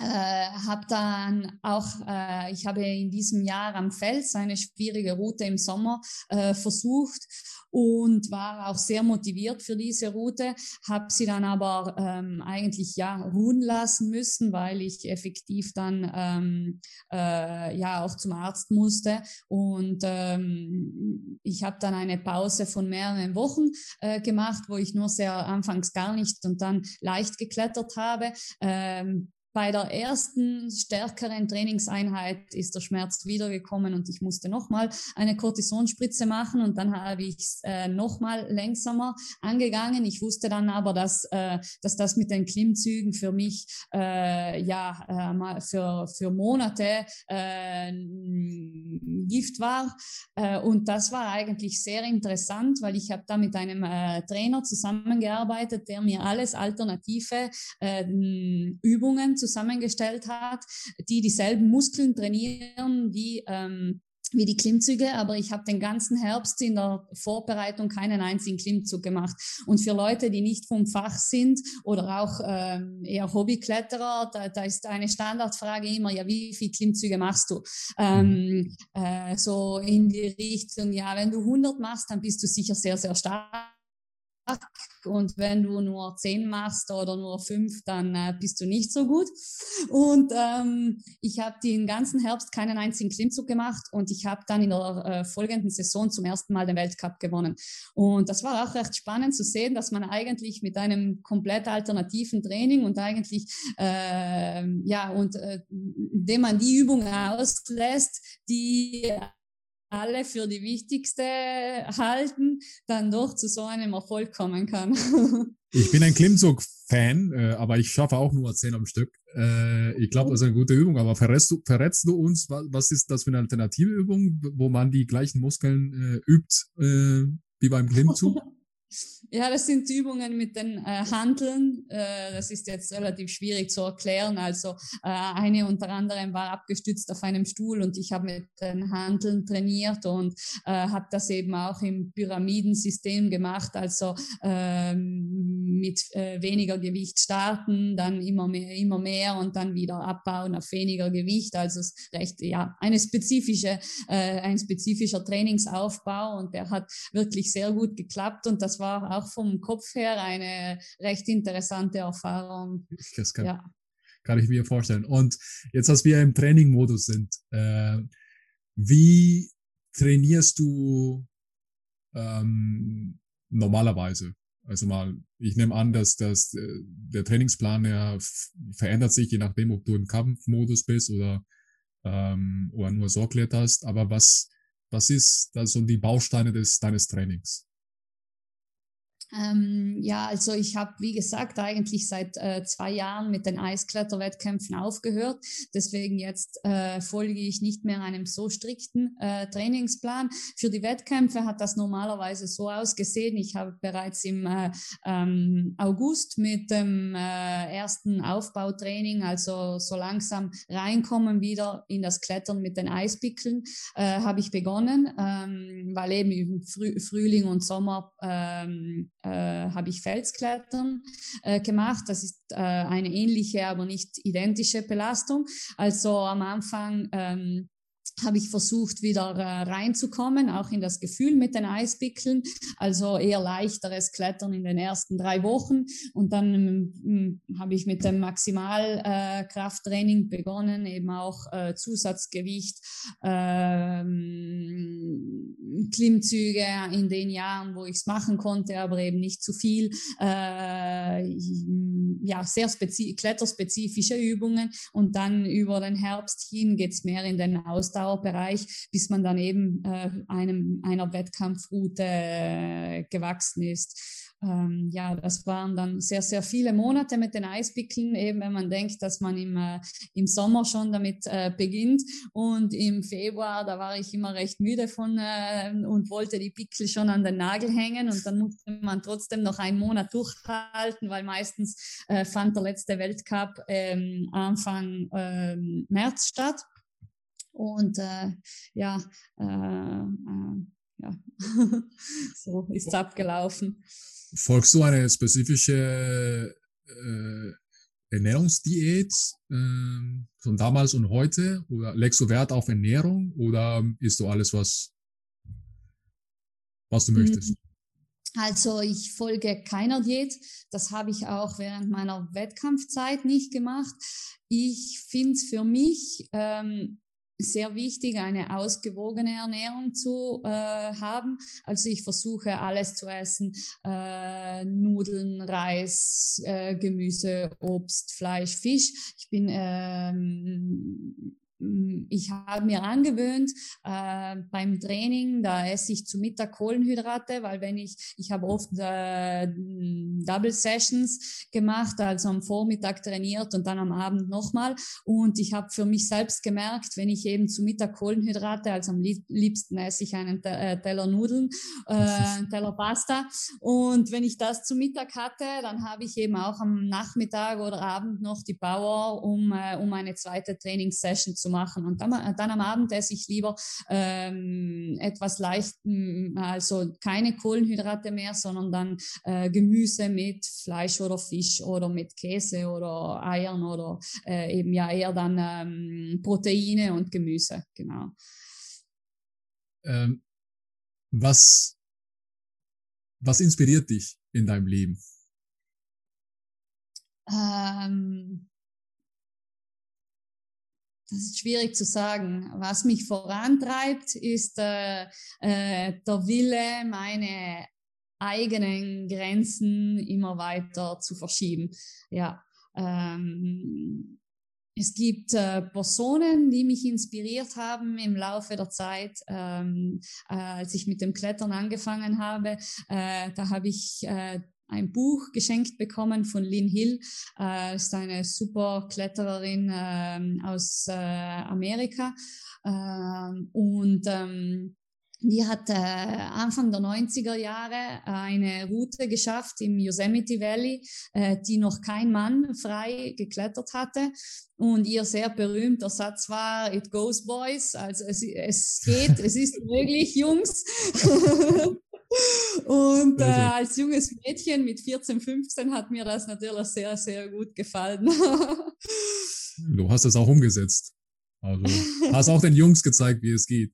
äh, habe dann auch, äh, ich habe in diesem Jahr am Fels eine schwierige Route im Sommer äh, versucht und war auch sehr motiviert für diese Route, habe sie dann aber ähm, eigentlich ja ruhen lassen müssen, weil ich effektiv dann ähm, äh, ja auch zum Arzt musste und ähm, ich habe dann eine Pause von mehreren Wochen äh, gemacht, wo ich nur sehr anfangs gar nicht und dann leicht geklettert habe. Ähm, bei der ersten stärkeren Trainingseinheit ist der Schmerz wiedergekommen und ich musste nochmal eine Cortisonspritze machen und dann habe ich es äh, nochmal langsamer angegangen. Ich wusste dann aber, dass, äh, dass das mit den Klimmzügen für mich äh, ja äh, für, für Monate äh, Gift war. Äh, und das war eigentlich sehr interessant, weil ich habe da mit einem Trainer zusammengearbeitet, der mir alles alternative Übungen zusammengestellt hat, die dieselben Muskeln trainieren wie ähm, wie die Klimmzüge, aber ich habe den ganzen Herbst in der Vorbereitung keinen einzigen Klimmzug gemacht. Und für Leute, die nicht vom Fach sind oder auch ähm, eher Hobbykletterer, da, da ist eine Standardfrage immer, ja, wie viele Klimmzüge machst du? Ähm, äh, so in die Richtung, ja, wenn du 100 machst, dann bist du sicher sehr, sehr stark und wenn du nur zehn machst oder nur fünf, dann äh, bist du nicht so gut. Und ähm, ich habe den ganzen Herbst keinen einzigen Klimmzug gemacht und ich habe dann in der äh, folgenden Saison zum ersten Mal den Weltcup gewonnen. Und das war auch recht spannend zu sehen, dass man eigentlich mit einem komplett alternativen Training und eigentlich äh, ja und äh, indem man die Übungen auslässt, die alle für die wichtigste halten, dann doch zu so einem Erfolg kommen kann. Ich bin ein Klimmzug-Fan, äh, aber ich schaffe auch nur zehn am Stück. Äh, ich glaube, das ist eine gute Übung, aber verrätst du, verrätst du uns, was, was ist das für eine alternative Übung, wo man die gleichen Muskeln äh, übt wie beim Klimmzug? Ja, das sind Übungen mit den äh, Handeln. Äh, das ist jetzt relativ schwierig zu erklären. Also äh, eine unter anderem war abgestützt auf einem Stuhl und ich habe mit den Handeln trainiert und äh, habe das eben auch im Pyramidensystem gemacht. Also ähm, mit äh, weniger Gewicht starten, dann immer mehr, immer mehr und dann wieder abbauen auf weniger Gewicht. Also es recht, ja, eine spezifische, äh, ein spezifischer Trainingsaufbau und der hat wirklich sehr gut geklappt und das war auch vom Kopf her eine recht interessante Erfahrung. Das kann, ja. kann ich mir vorstellen. Und jetzt, als wir im Trainingmodus sind, äh, wie trainierst du ähm, normalerweise? Also mal, ich nehme an, dass, dass äh, der Trainingsplan ja verändert sich, je nachdem, ob du im Kampfmodus bist oder, ähm, oder nur so kletterst. Aber was, was ist da so die Bausteine des, deines Trainings? Ähm, ja, also ich habe, wie gesagt, eigentlich seit äh, zwei Jahren mit den Eiskletterwettkämpfen aufgehört. Deswegen jetzt äh, folge ich nicht mehr einem so strikten äh, Trainingsplan. Für die Wettkämpfe hat das normalerweise so ausgesehen. Ich habe bereits im äh, ähm, August mit dem äh, ersten Aufbautraining, also so langsam reinkommen wieder in das Klettern mit den Eispickeln, äh, habe ich begonnen, ähm, weil eben im Früh Frühling und Sommer ähm, äh, habe ich Felsklettern äh, gemacht. Das ist äh, eine ähnliche, aber nicht identische Belastung. Also am Anfang ähm, habe ich versucht, wieder äh, reinzukommen, auch in das Gefühl mit den Eispickeln, also eher leichteres Klettern in den ersten drei Wochen. Und dann ähm, habe ich mit dem Maximalkrafttraining äh, begonnen, eben auch äh, Zusatzgewicht, ähm, Klimmzüge in den Jahren, wo ich es machen konnte, aber eben nicht zu viel. Äh, ja, sehr kletterspezifische Übungen. Und dann über den Herbst hin geht's mehr in den Ausdauer Ausdauerbereich, bis man dann eben äh, einem, einer Wettkampfroute äh, gewachsen ist. Ähm, ja, das waren dann sehr, sehr viele Monate mit den Eispickeln, eben wenn man denkt, dass man im, äh, im Sommer schon damit äh, beginnt. Und im Februar, da war ich immer recht müde von äh, und wollte die Pickel schon an den Nagel hängen. Und dann musste man trotzdem noch einen Monat durchhalten, weil meistens äh, fand der letzte Weltcup ähm, Anfang ähm, März statt. Und äh, ja, äh, ja. so ist es abgelaufen. Folgst du eine spezifische äh, Ernährungsdiät äh, von damals und heute? Oder legst du Wert auf Ernährung oder isst du alles, was, was du möchtest? Mm, also ich folge keiner Diät. Das habe ich auch während meiner Wettkampfzeit nicht gemacht. Ich finde es für mich ähm, sehr wichtig, eine ausgewogene Ernährung zu äh, haben. Also ich versuche alles zu essen, äh, Nudeln, Reis, äh, Gemüse, Obst, Fleisch, Fisch. Ich bin ähm, hm, ich habe mir angewöhnt, äh, beim Training, da esse ich zu Mittag Kohlenhydrate, weil wenn ich, ich habe oft äh, Double Sessions gemacht, also am Vormittag trainiert und dann am Abend nochmal. Und ich habe für mich selbst gemerkt, wenn ich eben zu Mittag Kohlenhydrate, also am liebsten esse ich einen äh, Teller Nudeln, äh, einen Teller Pasta. Und wenn ich das zu Mittag hatte, dann habe ich eben auch am Nachmittag oder Abend noch die Power, um, äh, um eine zweite Trainingssession zu machen. Und dann, dann am Abend esse ich lieber ähm, etwas leicht, also keine Kohlenhydrate mehr, sondern dann äh, Gemüse mit Fleisch oder Fisch oder mit Käse oder Eiern oder äh, eben ja eher dann ähm, Proteine und Gemüse, genau. Ähm, was, was inspiriert dich in deinem Leben? Ähm, das ist schwierig zu sagen. Was mich vorantreibt, ist äh, äh, der Wille, meine eigenen Grenzen immer weiter zu verschieben. Ja, ähm, es gibt äh, Personen, die mich inspiriert haben im Laufe der Zeit, ähm, äh, als ich mit dem Klettern angefangen habe. Äh, da habe ich äh, ein Buch geschenkt bekommen von Lynn Hill. Äh, ist eine super Klettererin äh, aus äh, Amerika. Äh, und ähm, die hat äh, Anfang der 90er Jahre eine Route geschafft im Yosemite Valley, äh, die noch kein Mann frei geklettert hatte. Und ihr sehr berühmter Satz war, it goes boys, also es, es geht, es ist möglich, Jungs. Und äh, also. als junges Mädchen mit 14, 15 hat mir das natürlich sehr, sehr gut gefallen. du hast es auch umgesetzt. Also hast auch den Jungs gezeigt, wie es geht.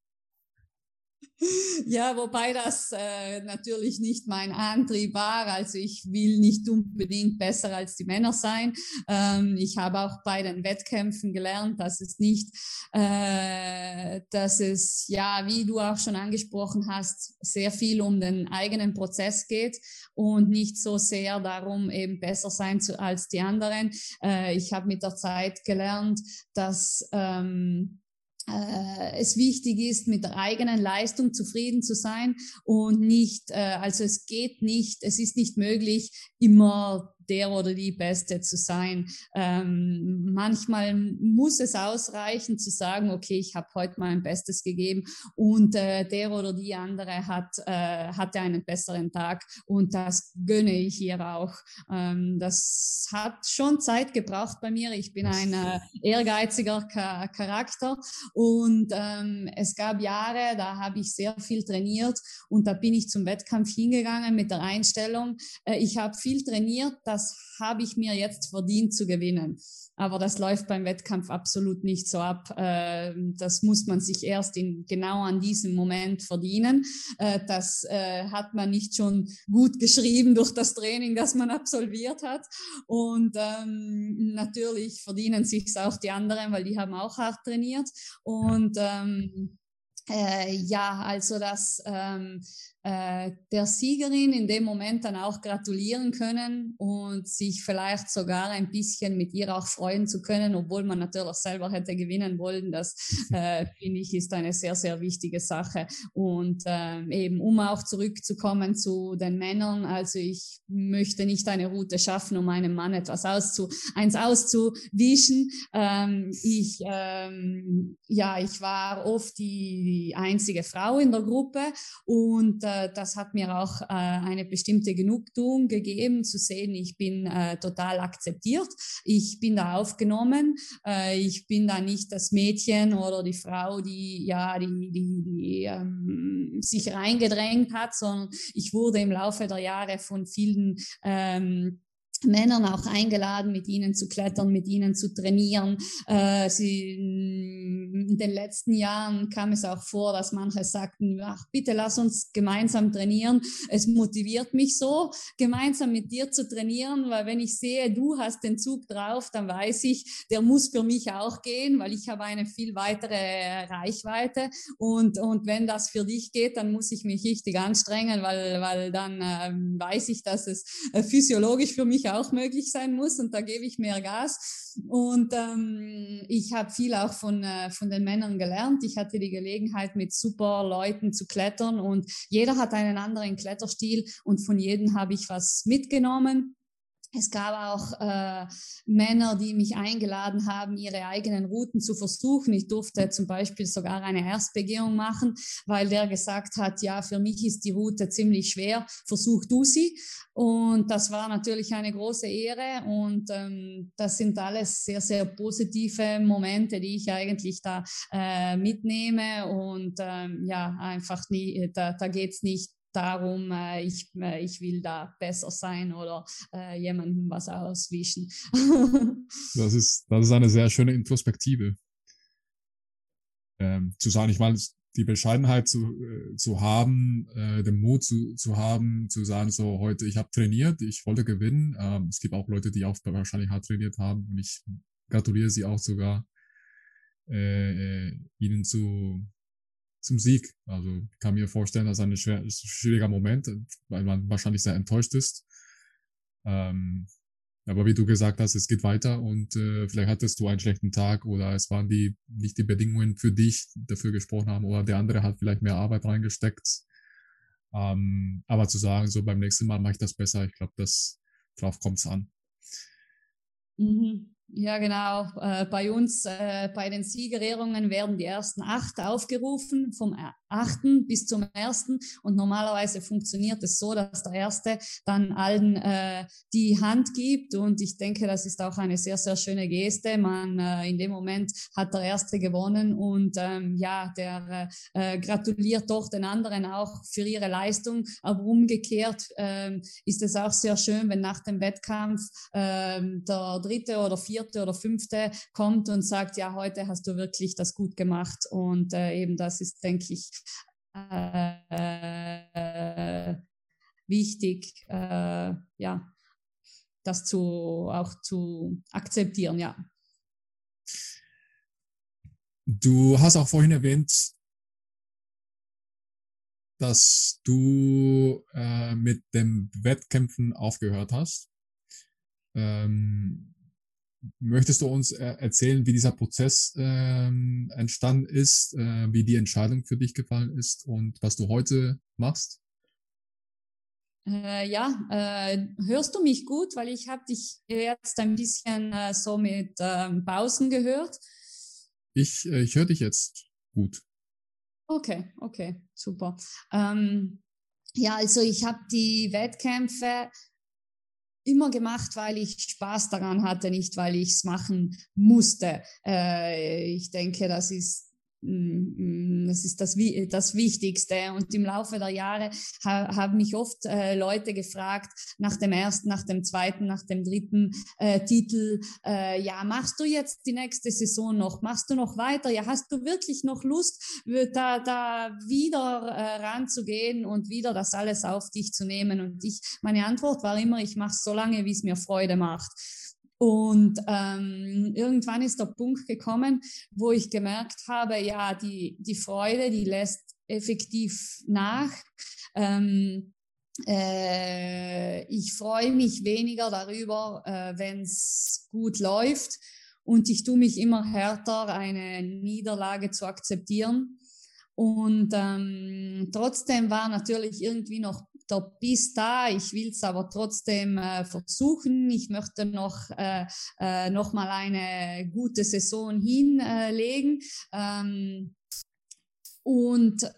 Ja, wobei das äh, natürlich nicht mein Antrieb war. Also ich will nicht unbedingt besser als die Männer sein. Ähm, ich habe auch bei den Wettkämpfen gelernt, dass es nicht, äh, dass es ja, wie du auch schon angesprochen hast, sehr viel um den eigenen Prozess geht und nicht so sehr darum, eben besser sein zu, als die anderen. Äh, ich habe mit der Zeit gelernt, dass ähm, äh, es wichtig ist, mit der eigenen Leistung zufrieden zu sein und nicht, äh, also es geht nicht, es ist nicht möglich, immer der oder die Beste zu sein. Ähm, manchmal muss es ausreichen zu sagen, okay, ich habe heute mein Bestes gegeben und äh, der oder die andere hat äh, hatte einen besseren Tag und das gönne ich ihr auch. Ähm, das hat schon Zeit gebraucht bei mir. Ich bin ein äh, ehrgeiziger Charakter und ähm, es gab Jahre, da habe ich sehr viel trainiert und da bin ich zum Wettkampf hingegangen mit der Einstellung, äh, ich habe viel trainiert, das habe ich mir jetzt verdient zu gewinnen. Aber das läuft beim Wettkampf absolut nicht so ab. Ähm, das muss man sich erst in, genau an diesem Moment verdienen. Äh, das äh, hat man nicht schon gut geschrieben durch das Training, das man absolviert hat. Und ähm, natürlich verdienen sich auch die anderen, weil die haben auch hart trainiert. Und ähm, äh, ja, also das äh, der Siegerin in dem Moment dann auch gratulieren können und sich vielleicht sogar ein bisschen mit ihr auch freuen zu können, obwohl man natürlich selber hätte gewinnen wollen. Das äh, finde ich ist eine sehr, sehr wichtige Sache. Und äh, eben, um auch zurückzukommen zu den Männern, also ich möchte nicht eine Route schaffen, um einem Mann etwas auszu, eins auszuwischen. Ähm, ich, ähm, ja, ich war oft die, die einzige Frau in der Gruppe und äh, äh, das hat mir auch äh, eine bestimmte Genugtuung gegeben, zu sehen, ich bin äh, total akzeptiert, ich bin da aufgenommen, äh, ich bin da nicht das Mädchen oder die Frau, die ja die, die, die ähm, sich reingedrängt hat, sondern ich wurde im Laufe der Jahre von vielen ähm, Männern auch eingeladen, mit ihnen zu klettern, mit ihnen zu trainieren. Äh, sie, in den letzten Jahren kam es auch vor, dass manche sagten, ach, bitte lass uns gemeinsam trainieren. Es motiviert mich so, gemeinsam mit dir zu trainieren, weil wenn ich sehe, du hast den Zug drauf, dann weiß ich, der muss für mich auch gehen, weil ich habe eine viel weitere Reichweite. Und, und wenn das für dich geht, dann muss ich mich richtig anstrengen, weil, weil dann äh, weiß ich, dass es äh, physiologisch für mich auch möglich sein muss und da gebe ich mehr Gas. Und ähm, ich habe viel auch von, äh, von den Männern gelernt. Ich hatte die Gelegenheit, mit super Leuten zu klettern und jeder hat einen anderen Kletterstil und von jedem habe ich was mitgenommen. Es gab auch äh, Männer, die mich eingeladen haben, ihre eigenen Routen zu versuchen. Ich durfte zum Beispiel sogar eine Erstbegehung machen, weil der gesagt hat, ja, für mich ist die Route ziemlich schwer, versuch du sie. Und das war natürlich eine große Ehre und ähm, das sind alles sehr, sehr positive Momente, die ich eigentlich da äh, mitnehme und ähm, ja, einfach nie, da, da geht's nicht darum, äh, ich, äh, ich will da besser sein oder äh, jemandem was auswischen. das, ist, das ist eine sehr schöne Introspektive. Ähm, zu sagen, ich meine, die Bescheidenheit zu, äh, zu haben, äh, den Mut zu, zu haben, zu sagen, so heute, ich habe trainiert, ich wollte gewinnen. Ähm, es gibt auch Leute, die auch wahrscheinlich hart trainiert haben und ich gratuliere sie auch sogar, äh, äh, ihnen zu, zum Sieg. Also ich kann mir vorstellen, dass ein schwer, schwieriger Moment, weil man wahrscheinlich sehr enttäuscht ist. Ähm, Aber wie du gesagt hast, es geht weiter und äh, vielleicht hattest du einen schlechten Tag oder es waren die nicht die Bedingungen für dich dafür gesprochen haben oder der andere hat vielleicht mehr Arbeit reingesteckt. Ähm, aber zu sagen, so beim nächsten Mal mache ich das besser, ich glaube, das drauf kommt es an. Mhm. Ja, genau. Äh, bei uns, äh, bei den Siegerehrungen werden die ersten acht aufgerufen, vom achten bis zum ersten. Und normalerweise funktioniert es so, dass der erste dann allen äh, die Hand gibt. Und ich denke, das ist auch eine sehr, sehr schöne Geste. Man äh, in dem Moment hat der erste gewonnen und ähm, ja, der äh, gratuliert doch den anderen auch für ihre Leistung. Aber umgekehrt ähm, ist es auch sehr schön, wenn nach dem Wettkampf ähm, der dritte oder vierte oder fünfte kommt und sagt, ja, heute hast du wirklich das gut gemacht. Und äh, eben das ist, denke ich, äh, wichtig, äh, ja, das zu, auch zu akzeptieren, ja. Du hast auch vorhin erwähnt, dass du äh, mit dem Wettkämpfen aufgehört hast. Ähm, Möchtest du uns äh, erzählen, wie dieser Prozess ähm, entstanden ist, äh, wie die Entscheidung für dich gefallen ist und was du heute machst? Äh, ja, äh, hörst du mich gut, weil ich habe dich jetzt ein bisschen äh, so mit ähm, Pausen gehört. Ich, äh, ich höre dich jetzt gut. Okay, okay, super. Ähm, ja, also ich habe die Wettkämpfe immer gemacht, weil ich Spaß daran hatte, nicht weil ich es machen musste. Äh, ich denke, das ist das ist das, das Wichtigste. Und im Laufe der Jahre ha, haben mich oft äh, Leute gefragt nach dem ersten, nach dem zweiten, nach dem dritten äh, Titel, äh, ja, machst du jetzt die nächste Saison noch? Machst du noch weiter? Ja, hast du wirklich noch Lust, da, da wieder äh, ranzugehen und wieder das alles auf dich zu nehmen? Und ich, meine Antwort war immer, ich mache so lange, wie es mir Freude macht. Und ähm, irgendwann ist der Punkt gekommen, wo ich gemerkt habe, ja, die, die Freude, die lässt effektiv nach. Ähm, äh, ich freue mich weniger darüber, äh, wenn es gut läuft. Und ich tue mich immer härter, eine Niederlage zu akzeptieren. Und ähm, trotzdem war natürlich irgendwie noch der Biss da. Ich will es aber trotzdem äh, versuchen. Ich möchte noch, äh, äh, noch mal eine gute Saison hinlegen. Ähm, und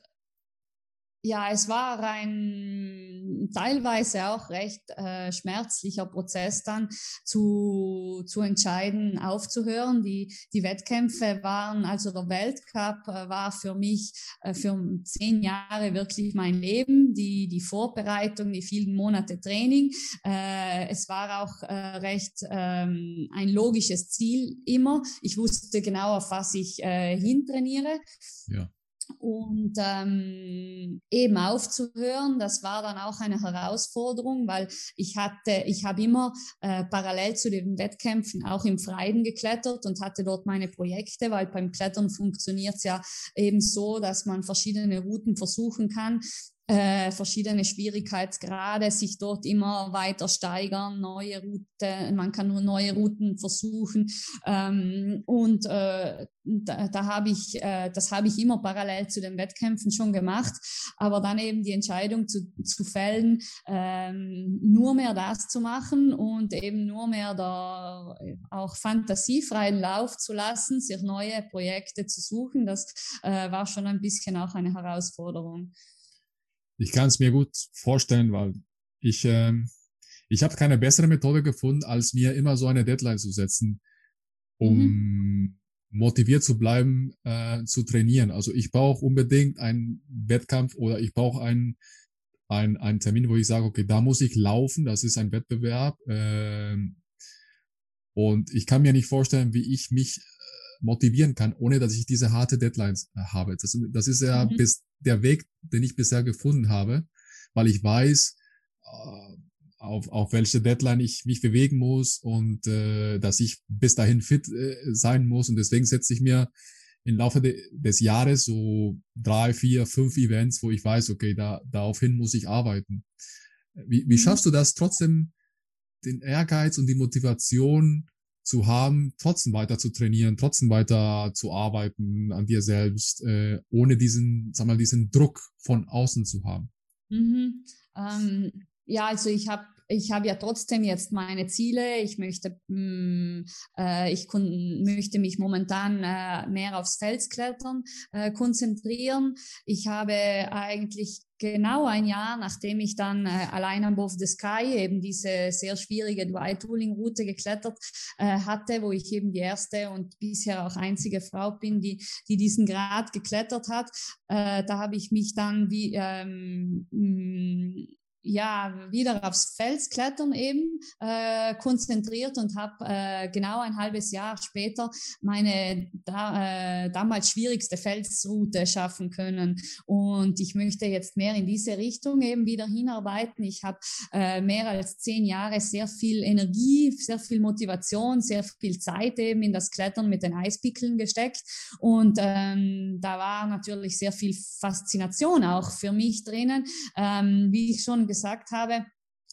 ja, es war ein teilweise auch recht äh, schmerzlicher Prozess dann zu, zu entscheiden, aufzuhören. Die, die Wettkämpfe waren, also der Weltcup äh, war für mich äh, für zehn Jahre wirklich mein Leben. Die, die Vorbereitung, die vielen Monate Training. Äh, es war auch äh, recht ähm, ein logisches Ziel immer. Ich wusste genau, auf was ich hintrainiere. Ja und ähm, eben aufzuhören, das war dann auch eine Herausforderung, weil ich hatte, ich habe immer äh, parallel zu den Wettkämpfen auch im Freien geklettert und hatte dort meine Projekte, weil beim Klettern funktioniert es ja eben so, dass man verschiedene Routen versuchen kann äh, verschiedene Schwierigkeitsgrade, sich dort immer weiter steigern, neue Routen, man kann nur neue Routen versuchen. Ähm, und äh, da, da habe ich, äh, das habe ich immer parallel zu den Wettkämpfen schon gemacht, aber dann eben die Entscheidung zu, zu fällen, ähm, nur mehr das zu machen und eben nur mehr da auch fantasiefreien Lauf zu lassen, sich neue Projekte zu suchen, das äh, war schon ein bisschen auch eine Herausforderung. Ich kann es mir gut vorstellen, weil ich, äh, ich habe keine bessere Methode gefunden, als mir immer so eine Deadline zu setzen, um mhm. motiviert zu bleiben, äh, zu trainieren. Also ich brauche unbedingt einen Wettkampf oder ich brauche einen, einen, einen Termin, wo ich sage, okay, da muss ich laufen, das ist ein Wettbewerb. Äh, und ich kann mir nicht vorstellen, wie ich mich motivieren kann, ohne dass ich diese harte Deadlines äh, habe. Das, das ist ja mhm. bis der Weg, den ich bisher gefunden habe, weil ich weiß, äh, auf, auf welche Deadline ich mich bewegen muss und äh, dass ich bis dahin fit äh, sein muss. Und deswegen setze ich mir im Laufe de, des Jahres so drei, vier, fünf Events, wo ich weiß, okay, da, daraufhin muss ich arbeiten. Wie, wie mhm. schaffst du das trotzdem den Ehrgeiz und die Motivation zu haben, trotzdem weiter zu trainieren, trotzdem weiter zu arbeiten an dir selbst, äh, ohne diesen, sag mal, diesen Druck von außen zu haben? Mhm. Ähm, ja, also ich habe ich habe ja trotzdem jetzt meine Ziele. Ich möchte, mh, mm, äh, ich möchte mich momentan äh, mehr aufs Felsklettern äh, konzentrieren. Ich habe eigentlich genau ein Jahr, nachdem ich dann äh, allein above the sky eben diese sehr schwierige Dry-Tooling-Route geklettert äh, hatte, wo ich eben die erste und bisher auch einzige Frau bin, die, die diesen Grad geklettert hat. Äh, da habe ich mich dann wie ähm, mm, ja, wieder aufs Felsklettern eben äh, konzentriert und habe äh, genau ein halbes Jahr später meine da, äh, damals schwierigste Felsroute schaffen können. Und ich möchte jetzt mehr in diese Richtung eben wieder hinarbeiten. Ich habe äh, mehr als zehn Jahre sehr viel Energie, sehr viel Motivation, sehr viel Zeit eben in das Klettern mit den Eispickeln gesteckt. Und ähm, da war natürlich sehr viel Faszination auch für mich drinnen. Ähm, wie ich schon gesagt gesagt habe,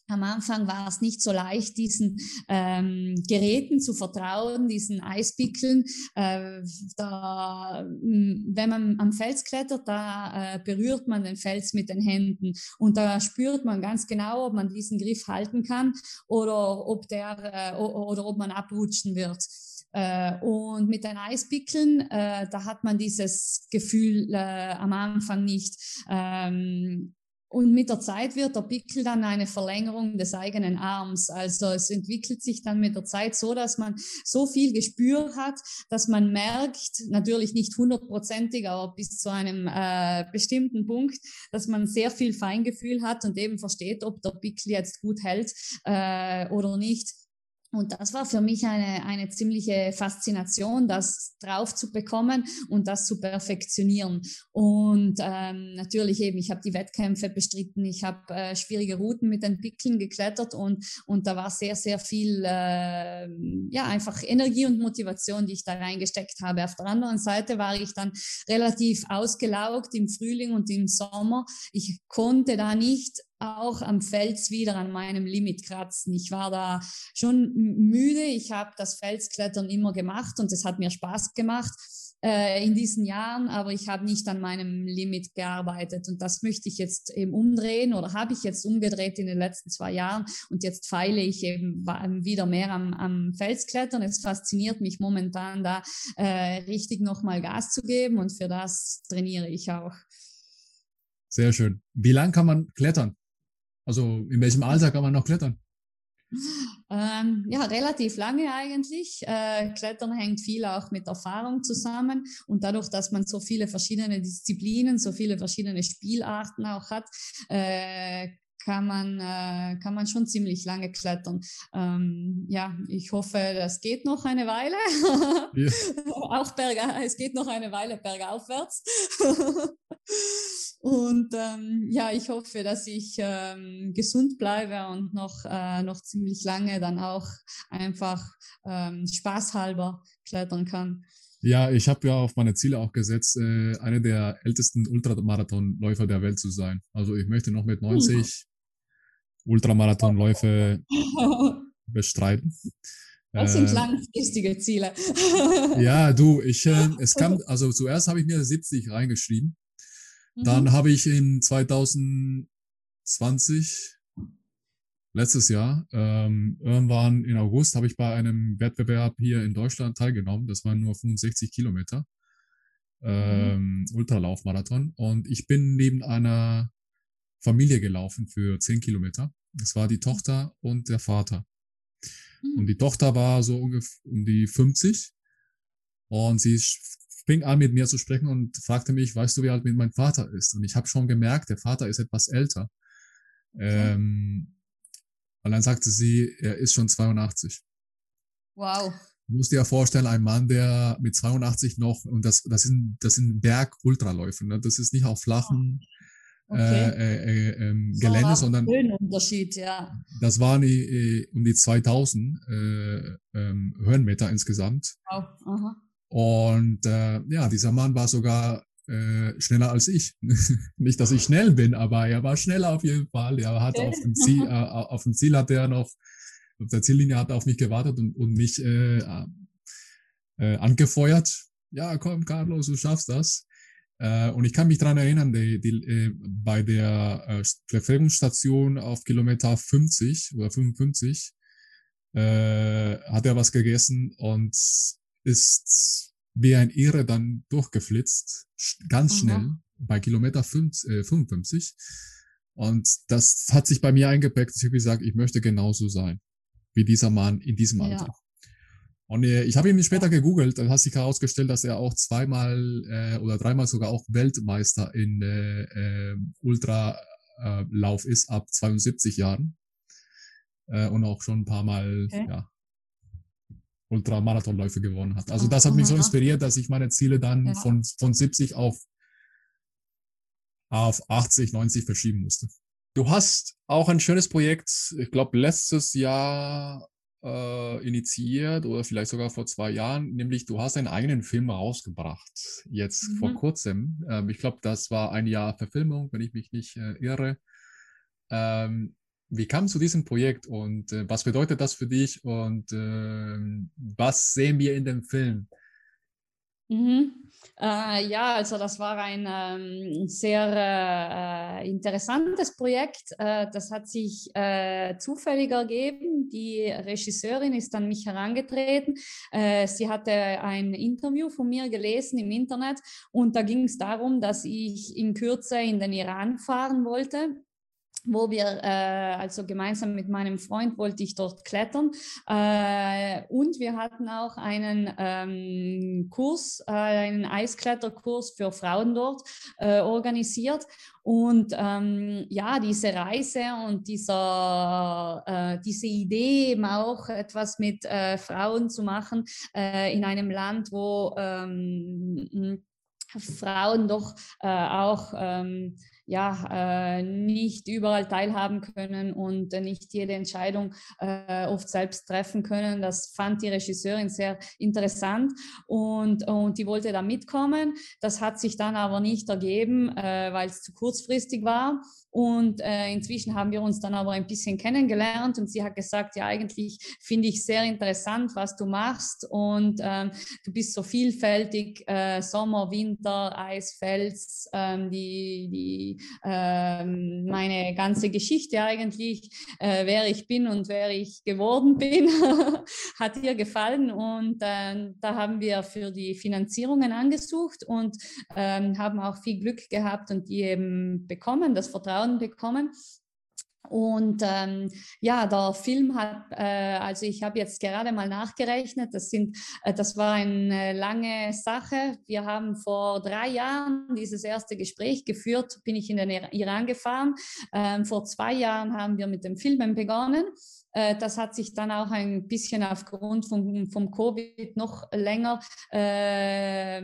am Anfang war es nicht so leicht, diesen ähm, Geräten zu vertrauen, diesen Eispickeln. Äh, da, wenn man am Fels klettert, da äh, berührt man den Fels mit den Händen und da spürt man ganz genau, ob man diesen Griff halten kann oder ob der äh, oder ob man abrutschen wird. Äh, und mit den Eispickeln, äh, da hat man dieses Gefühl äh, am Anfang nicht. Ähm, und mit der Zeit wird der Pickel dann eine Verlängerung des eigenen Arms. Also es entwickelt sich dann mit der Zeit so, dass man so viel Gespür hat, dass man merkt, natürlich nicht hundertprozentig, aber bis zu einem äh, bestimmten Punkt, dass man sehr viel Feingefühl hat und eben versteht, ob der Pickel jetzt gut hält äh, oder nicht. Und das war für mich eine, eine ziemliche Faszination, das drauf zu bekommen und das zu perfektionieren. Und ähm, natürlich eben, ich habe die Wettkämpfe bestritten, ich habe äh, schwierige Routen mit den Pickeln geklettert und, und da war sehr, sehr viel, äh, ja, einfach Energie und Motivation, die ich da reingesteckt habe. Auf der anderen Seite war ich dann relativ ausgelaugt im Frühling und im Sommer. Ich konnte da nicht auch am Fels wieder an meinem Limit kratzen. Ich war da schon müde. Ich habe das Felsklettern immer gemacht und es hat mir Spaß gemacht äh, in diesen Jahren, aber ich habe nicht an meinem Limit gearbeitet und das möchte ich jetzt eben umdrehen oder habe ich jetzt umgedreht in den letzten zwei Jahren und jetzt feile ich eben wieder mehr am, am Felsklettern. Es fasziniert mich momentan da äh, richtig nochmal Gas zu geben und für das trainiere ich auch. Sehr schön. Wie lang kann man klettern? Also in welchem Alter kann man noch klettern? Ähm, ja, relativ lange eigentlich. Äh, Klettern hängt viel auch mit Erfahrung zusammen und dadurch, dass man so viele verschiedene Disziplinen, so viele verschiedene Spielarten auch hat, äh, kann man, äh, kann man schon ziemlich lange klettern. Ähm, ja, ich hoffe, das geht noch eine Weile. Ja. Auch berg, es geht noch eine Weile bergaufwärts. und ähm, ja, ich hoffe, dass ich ähm, gesund bleibe und noch, äh, noch ziemlich lange dann auch einfach ähm, spaßhalber klettern kann. Ja, ich habe ja auf meine Ziele auch gesetzt, äh, eine der ältesten Ultramarathonläufer der Welt zu sein. Also ich möchte noch mit 90 Ultramarathonläufe bestreiten. Das sind äh, langfristige Ziele. ja, du, ich, äh, es kam, also zuerst habe ich mir 70 reingeschrieben. Mhm. Dann habe ich in 2020, letztes Jahr, ähm, irgendwann in August, habe ich bei einem Wettbewerb hier in Deutschland teilgenommen. Das waren nur 65 Kilometer. Mhm. Ähm, mhm. Ultralaufmarathon. Und ich bin neben einer Familie gelaufen für zehn Kilometer. Es war die Tochter und der Vater. Mhm. Und die Tochter war so ungefähr um die 50 und sie fing an mit mir zu sprechen und fragte mich, weißt du, wie alt mein Vater ist? Und ich habe schon gemerkt, der Vater ist etwas älter. Ähm, und dann sagte sie, er ist schon 82. Wow. Du musst dir ja vorstellen, ein Mann, der mit 82 noch, und das, das sind, das sind Berg-Ultraläufe, ne? das ist nicht auf flachen, okay. äh, äh, ähm, Gelände, sondern Höhenunterschied, ja. Das waren äh, um die 2000 äh, ähm, Höhenmeter insgesamt. Wow. Aha. Und äh, ja, dieser Mann war sogar äh, schneller als ich. Nicht, dass ich schnell bin, aber er war schneller auf jeden Fall. Er hat auf dem Ziel, äh, auf dem Ziel hat er noch auf der Ziellinie hat er auf mich gewartet und, und mich äh, äh, angefeuert. Ja, komm, Carlos, du schaffst das. Äh, und ich kann mich dran erinnern, die, die, äh, bei der äh, Verpflegungsstation auf Kilometer 50 oder 55 äh, hat er was gegessen und ist wie ein Irre dann durchgeflitzt, ganz schnell, Aha. bei Kilometer 5, äh, 55. Und das hat sich bei mir eingepackt. Ich habe gesagt, ich möchte genauso sein wie dieser Mann in diesem Alter. Ja. Und äh, ich habe ihn später gegoogelt, dann hat sich herausgestellt, dass er auch zweimal äh, oder dreimal sogar auch Weltmeister in äh, äh, Ultralauf ist ab 72 Jahren. Äh, und auch schon ein paar Mal okay. ja, Ultramarathonläufe gewonnen hat. Also das hat mich so inspiriert, dass ich meine Ziele dann ja. von, von 70 auf, auf 80, 90 verschieben musste. Du hast auch ein schönes Projekt, ich glaube, letztes Jahr äh, initiiert oder vielleicht sogar vor zwei Jahren, nämlich du hast einen eigenen Film rausgebracht, jetzt mhm. vor kurzem. Ähm, ich glaube, das war ein Jahr Verfilmung, wenn ich mich nicht äh, irre. Ähm, wie kam es zu diesem Projekt und äh, was bedeutet das für dich und äh, was sehen wir in dem Film? Mhm. Äh, ja, also das war ein ähm, sehr äh, interessantes Projekt. Äh, das hat sich äh, zufällig ergeben. Die Regisseurin ist an mich herangetreten. Äh, sie hatte ein Interview von mir gelesen im Internet und da ging es darum, dass ich in Kürze in den Iran fahren wollte wo wir, äh, also gemeinsam mit meinem Freund wollte ich dort klettern. Äh, und wir hatten auch einen ähm, Kurs, äh, einen Eiskletterkurs für Frauen dort äh, organisiert. Und ähm, ja, diese Reise und dieser, äh, diese Idee, eben auch etwas mit äh, Frauen zu machen äh, in einem Land, wo ähm, Frauen doch äh, auch ähm, ja, äh, nicht überall teilhaben können und äh, nicht jede Entscheidung äh, oft selbst treffen können. Das fand die Regisseurin sehr interessant und, und die wollte da mitkommen. Das hat sich dann aber nicht ergeben, äh, weil es zu kurzfristig war. Und äh, inzwischen haben wir uns dann aber ein bisschen kennengelernt und sie hat gesagt, ja, eigentlich finde ich sehr interessant, was du machst und ähm, du bist so vielfältig, äh, Sommer, Winter, Eis, Fels, ähm, die, die, ähm, meine ganze Geschichte eigentlich, äh, wer ich bin und wer ich geworden bin, hat ihr gefallen und äh, da haben wir für die Finanzierungen angesucht und ähm, haben auch viel Glück gehabt und die eben bekommen, das Vertrauen Vertrauen bekommen. Und ähm, ja, der Film hat, äh, also ich habe jetzt gerade mal nachgerechnet, das, sind, äh, das war eine lange Sache. Wir haben vor drei Jahren dieses erste Gespräch geführt, bin ich in den Iran gefahren. Ähm, vor zwei Jahren haben wir mit dem Filmen begonnen. Äh, das hat sich dann auch ein bisschen aufgrund vom, vom Covid noch länger äh,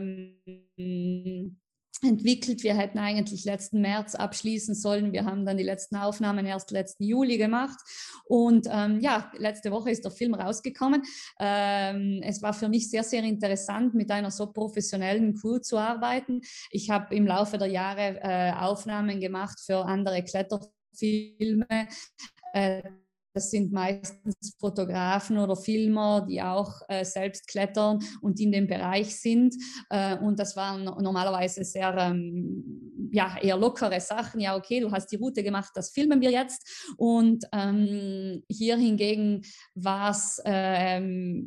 entwickelt. Wir hätten eigentlich letzten März abschließen sollen. Wir haben dann die letzten Aufnahmen erst letzten Juli gemacht. Und ähm, ja, letzte Woche ist der Film rausgekommen. Ähm, es war für mich sehr, sehr interessant, mit einer so professionellen Crew zu arbeiten. Ich habe im Laufe der Jahre äh, Aufnahmen gemacht für andere Kletterfilme. Äh, das sind meistens Fotografen oder Filmer, die auch äh, selbst klettern und in dem Bereich sind. Äh, und das waren normalerweise sehr, ähm, ja, eher lockere Sachen. Ja, okay, du hast die Route gemacht, das filmen wir jetzt. Und ähm, hier hingegen war es, ähm,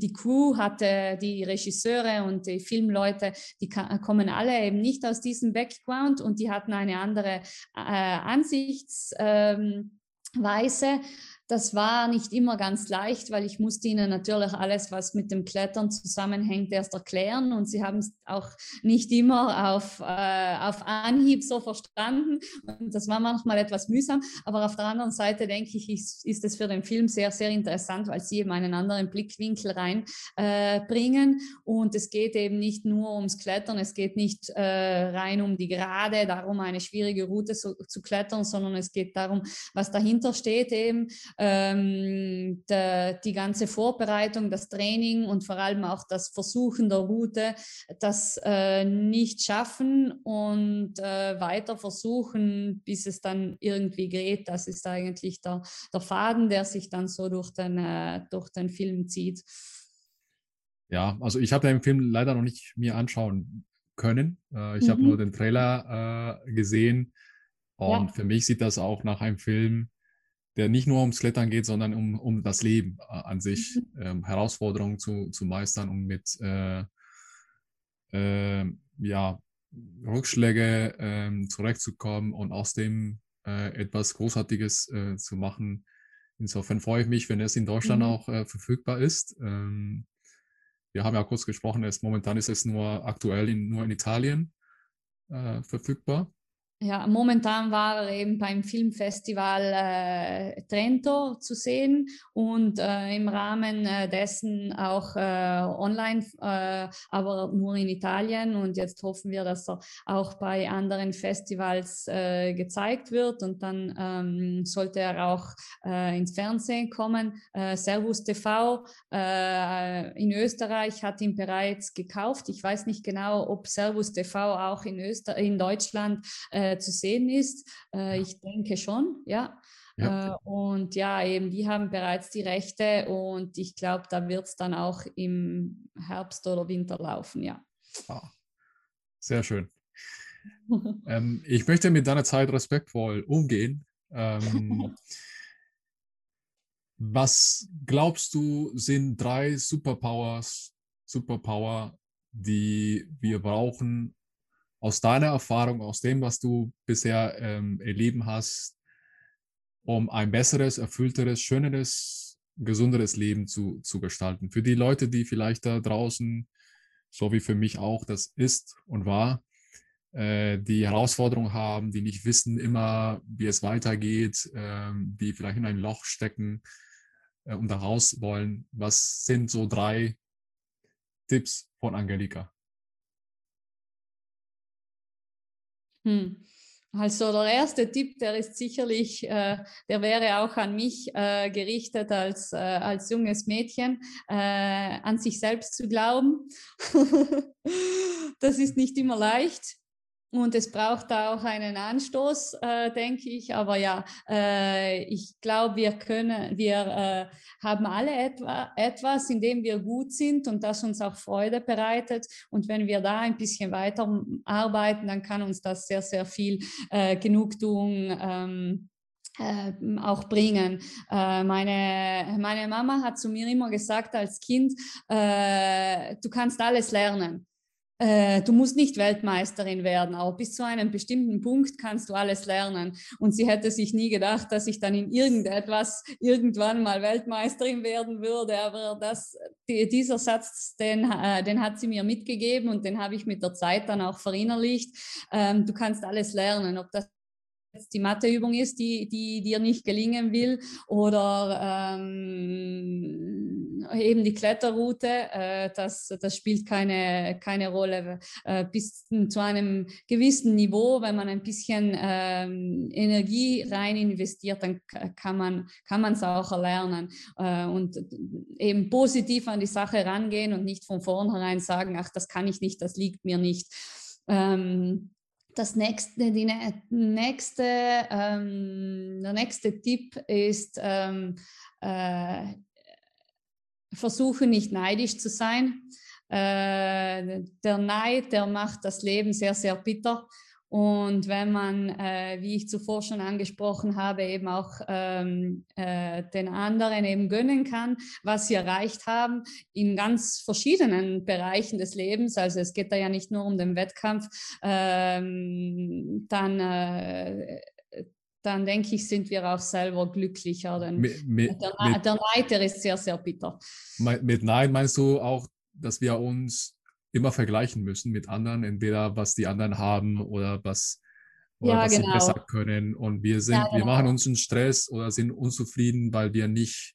die Crew hatte, die Regisseure und die Filmleute, die kommen alle eben nicht aus diesem Background und die hatten eine andere äh, Ansichts. Ähm, Weise. Das war nicht immer ganz leicht, weil ich musste ihnen natürlich alles, was mit dem Klettern zusammenhängt, erst erklären. Und sie haben es auch nicht immer auf, äh, auf Anhieb so verstanden. Und das war manchmal etwas mühsam, aber auf der anderen Seite denke ich, ist, ist es für den Film sehr, sehr interessant, weil sie eben einen anderen Blickwinkel reinbringen äh, und es geht eben nicht nur ums Klettern, es geht nicht äh, rein um die Gerade, darum eine schwierige Route so, zu klettern, sondern es geht darum, was dahinter steht eben, ähm, de, die ganze Vorbereitung, das Training und vor allem auch das Versuchen der Route, das äh, nicht schaffen und äh, weiter versuchen, bis es dann irgendwie geht. Das ist eigentlich der, der Faden, der sich dann so durch den, äh, durch den Film zieht. Ja, also ich habe den Film leider noch nicht mir anschauen können. Äh, ich mhm. habe nur den Trailer äh, gesehen und ja. für mich sieht das auch nach einem Film, der nicht nur ums Klettern geht, sondern um, um das Leben äh, an sich, mhm. ähm, Herausforderungen zu, zu meistern und mit äh, äh, ja, Rückschläge ähm, zurechtzukommen und aus dem äh, etwas Großartiges äh, zu machen. Insofern freue ich mich, wenn es in Deutschland mhm. auch äh, verfügbar ist. Ähm, wir haben ja kurz gesprochen, es, momentan ist es nur aktuell in, nur in Italien äh, verfügbar. Ja, momentan war er eben beim Filmfestival äh, Trento zu sehen und äh, im Rahmen äh, dessen auch äh, online, äh, aber nur in Italien. Und jetzt hoffen wir, dass er auch bei anderen Festivals äh, gezeigt wird und dann ähm, sollte er auch ins Fernsehen kommen. Servus TV in Österreich hat ihn bereits gekauft. Ich weiß nicht genau, ob Servus TV auch in, Öster in Deutschland äh, zu sehen ist. Äh, ich denke schon, ja. ja. Äh, und ja, eben, die haben bereits die Rechte und ich glaube, da wird es dann auch im Herbst oder Winter laufen, ja. Ah, sehr schön. ähm, ich möchte mit deiner Zeit respektvoll umgehen. Ähm, was glaubst du, sind drei Superpowers, Superpower, die wir brauchen, aus deiner Erfahrung, aus dem, was du bisher ähm, erleben hast, um ein besseres, erfüllteres, schöneres, gesunderes Leben zu, zu gestalten. Für die Leute, die vielleicht da draußen, so wie für mich auch, das ist und war, äh, die Herausforderung haben, die nicht wissen immer, wie es weitergeht, äh, die vielleicht in ein Loch stecken äh, und da raus wollen. Was sind so drei Tipps von Angelika? Hm. Also der erste Tipp, der ist sicherlich, äh, der wäre auch an mich äh, gerichtet als, äh, als junges Mädchen, äh, an sich selbst zu glauben. das ist nicht immer leicht. Und es braucht da auch einen Anstoß, äh, denke ich. Aber ja, äh, ich glaube, wir können, wir äh, haben alle etwa, etwas, in dem wir gut sind und das uns auch Freude bereitet. Und wenn wir da ein bisschen weiter arbeiten, dann kann uns das sehr, sehr viel äh, Genugtuung ähm, äh, auch bringen. Äh, meine, meine Mama hat zu mir immer gesagt als Kind, äh, du kannst alles lernen. Äh, du musst nicht Weltmeisterin werden, aber bis zu einem bestimmten Punkt kannst du alles lernen. Und sie hätte sich nie gedacht, dass ich dann in irgendetwas irgendwann mal Weltmeisterin werden würde. Aber das, die, dieser Satz, den, äh, den hat sie mir mitgegeben und den habe ich mit der Zeit dann auch verinnerlicht. Ähm, du kannst alles lernen, ob das jetzt die Matheübung ist, die, die dir nicht gelingen will, oder ähm, eben die Kletterroute, äh, das, das spielt keine, keine Rolle. Äh, bis zu einem gewissen Niveau, wenn man ein bisschen ähm, Energie rein investiert, dann kann man kann es auch erlernen äh, und eben positiv an die Sache rangehen und nicht von vornherein sagen, ach, das kann ich nicht, das liegt mir nicht. Ähm, das nächste, die nächste, ähm, der nächste Tipp ist, ähm, äh, versuche nicht neidisch zu sein. Äh, der Neid, der macht das Leben sehr, sehr bitter. Und wenn man, äh, wie ich zuvor schon angesprochen habe, eben auch ähm, äh, den anderen eben gönnen kann, was sie erreicht haben in ganz verschiedenen Bereichen des Lebens, also es geht da ja nicht nur um den Wettkampf, ähm, dann äh, dann denke ich, sind wir auch selber glücklicher. Denn mit, mit, der, mit, der Neid, der ist sehr, sehr bitter. Mit Neid meinst du auch, dass wir uns immer vergleichen müssen mit anderen, entweder was die anderen haben oder was, oder ja, was genau. sie besser können. Und wir sind, ja, genau. wir machen uns einen Stress oder sind unzufrieden, weil wir nicht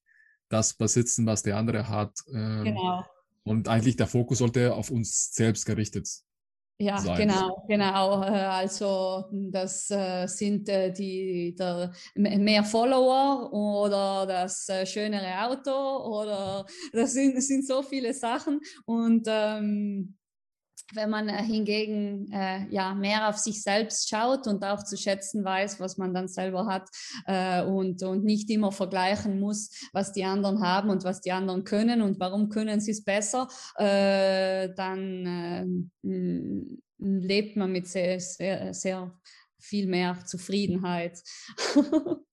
das besitzen, was der andere hat. Ähm, genau. Und eigentlich der Fokus sollte auf uns selbst gerichtet Ja, sein. genau, genau. Äh, also das äh, sind äh, die der, mehr Follower oder das schönere Auto oder das sind, das sind so viele Sachen und ähm, wenn man äh, hingegen äh, ja mehr auf sich selbst schaut und auch zu schätzen weiß, was man dann selber hat äh, und, und nicht immer vergleichen muss, was die anderen haben und was die anderen können und warum können sie es besser, äh, dann äh, lebt man mit sehr, sehr, sehr viel mehr Zufriedenheit.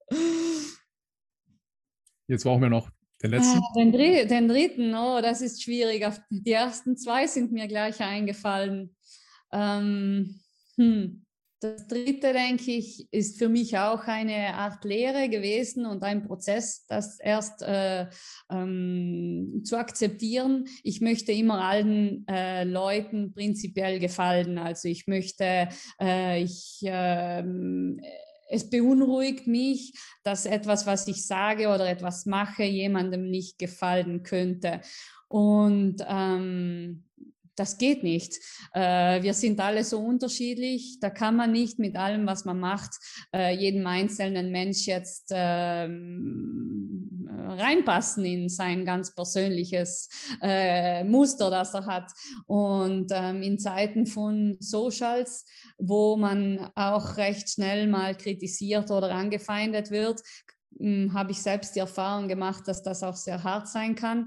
Jetzt brauchen wir noch den ah, letzten? Den, Dr den, dritten, oh, das ist schwierig. Die ersten zwei sind mir gleich eingefallen. Ähm, hm. Das dritte, denke ich, ist für mich auch eine Art Lehre gewesen und ein Prozess, das erst äh, ähm, zu akzeptieren. Ich möchte immer allen äh, Leuten prinzipiell gefallen. Also ich möchte, äh, ich, ähm, es beunruhigt mich, dass etwas, was ich sage oder etwas mache, jemandem nicht gefallen könnte. Und ähm, das geht nicht. Äh, wir sind alle so unterschiedlich. Da kann man nicht mit allem, was man macht, äh, jedem einzelnen Mensch jetzt äh, reinpassen in sein ganz persönliches äh, Muster, das er hat. Und ähm, in Zeiten von Socials, wo man auch recht schnell mal kritisiert oder angefeindet wird, hm, habe ich selbst die Erfahrung gemacht, dass das auch sehr hart sein kann.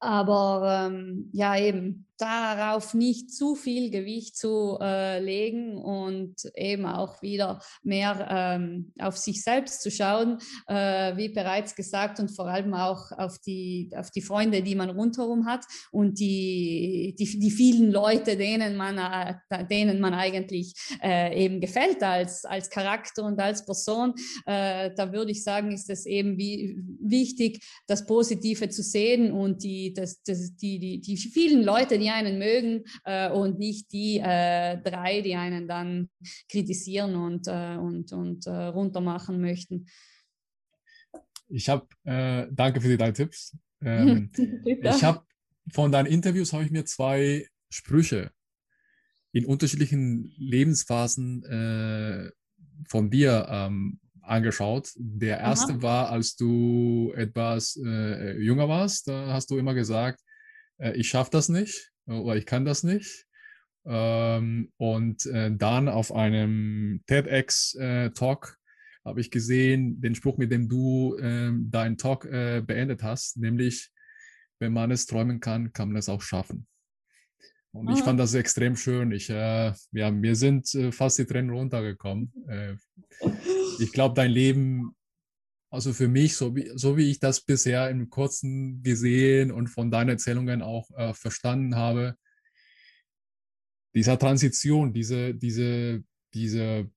Aber ähm, ja, eben darauf nicht zu viel Gewicht zu äh, legen und eben auch wieder mehr ähm, auf sich selbst zu schauen, äh, wie bereits gesagt, und vor allem auch auf die, auf die Freunde, die man rundherum hat und die, die, die vielen Leute, denen man, äh, denen man eigentlich äh, eben gefällt als, als Charakter und als Person. Äh, da würde ich sagen, ist es eben wie, wichtig, das Positive zu sehen und die, das, das, die, die, die vielen Leute, die einen mögen äh, und nicht die äh, drei, die einen dann kritisieren und, äh, und, und äh, runtermachen möchten. Ich habe, äh, danke für die drei Tipps. Ähm, ich habe von deinen Interviews habe ich mir zwei Sprüche in unterschiedlichen Lebensphasen äh, von dir ähm, angeschaut. Der erste Aha. war, als du etwas äh, jünger warst, da hast du immer gesagt, äh, ich schaffe das nicht oder ich kann das nicht. Ähm, und äh, dann auf einem TEDx-Talk äh, habe ich gesehen, den Spruch, mit dem du äh, deinen Talk äh, beendet hast, nämlich, wenn man es träumen kann, kann man es auch schaffen. Und ich fand das extrem schön. Ich, äh, ja, mir sind äh, fast die Tränen runtergekommen. ich glaube, dein Leben also für mich, so wie, so wie ich das bisher im Kurzen gesehen und von deinen Erzählungen auch äh, verstanden habe, dieser Transition, diese, diese, diese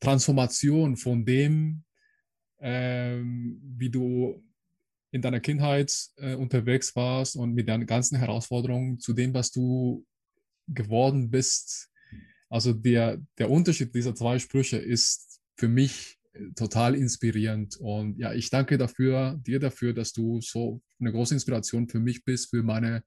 Transformation von dem, ähm, wie du in deiner Kindheit äh, unterwegs warst und mit deinen ganzen Herausforderungen zu dem, was du geworden bist. Also der, der Unterschied dieser zwei Sprüche ist für mich total inspirierend. Und ja, ich danke dafür, dir dafür, dass du so eine große Inspiration für mich bist, für meine,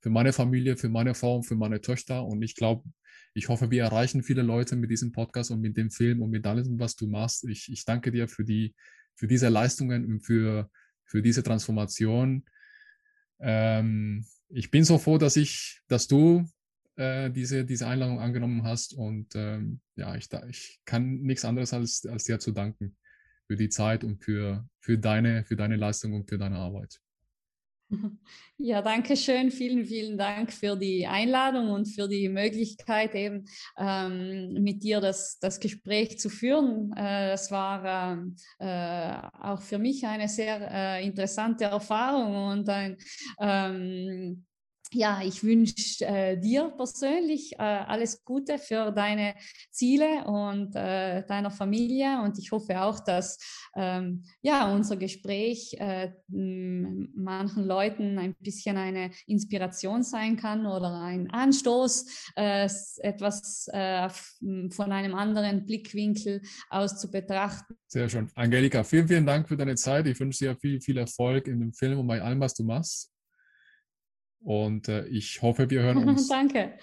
für meine Familie, für meine Frau, für meine Töchter. Und ich glaube, ich hoffe, wir erreichen viele Leute mit diesem Podcast und mit dem Film und mit allem, was du machst. Ich, ich danke dir für die, für diese Leistungen und für, für diese Transformation. Ähm, ich bin so froh, dass ich, dass du äh, diese, diese Einladung angenommen hast. Und ähm, ja, ich, ich kann nichts anderes als, als dir zu danken für die Zeit und für, für, deine, für deine Leistung und für deine Arbeit. Ja, danke schön. Vielen, vielen Dank für die Einladung und für die Möglichkeit, eben ähm, mit dir das, das Gespräch zu führen. Äh, das war ähm, äh, auch für mich eine sehr äh, interessante Erfahrung und ein ähm, ja, ich wünsche äh, dir persönlich äh, alles Gute für deine Ziele und äh, deiner Familie und ich hoffe auch, dass ähm, ja unser Gespräch äh, manchen Leuten ein bisschen eine Inspiration sein kann oder ein Anstoß, äh, etwas äh, von einem anderen Blickwinkel aus zu betrachten. Sehr schön, Angelika, vielen vielen Dank für deine Zeit. Ich wünsche dir viel viel Erfolg in dem Film und bei allem, was du machst. Und äh, ich hoffe, wir hören uns. Danke.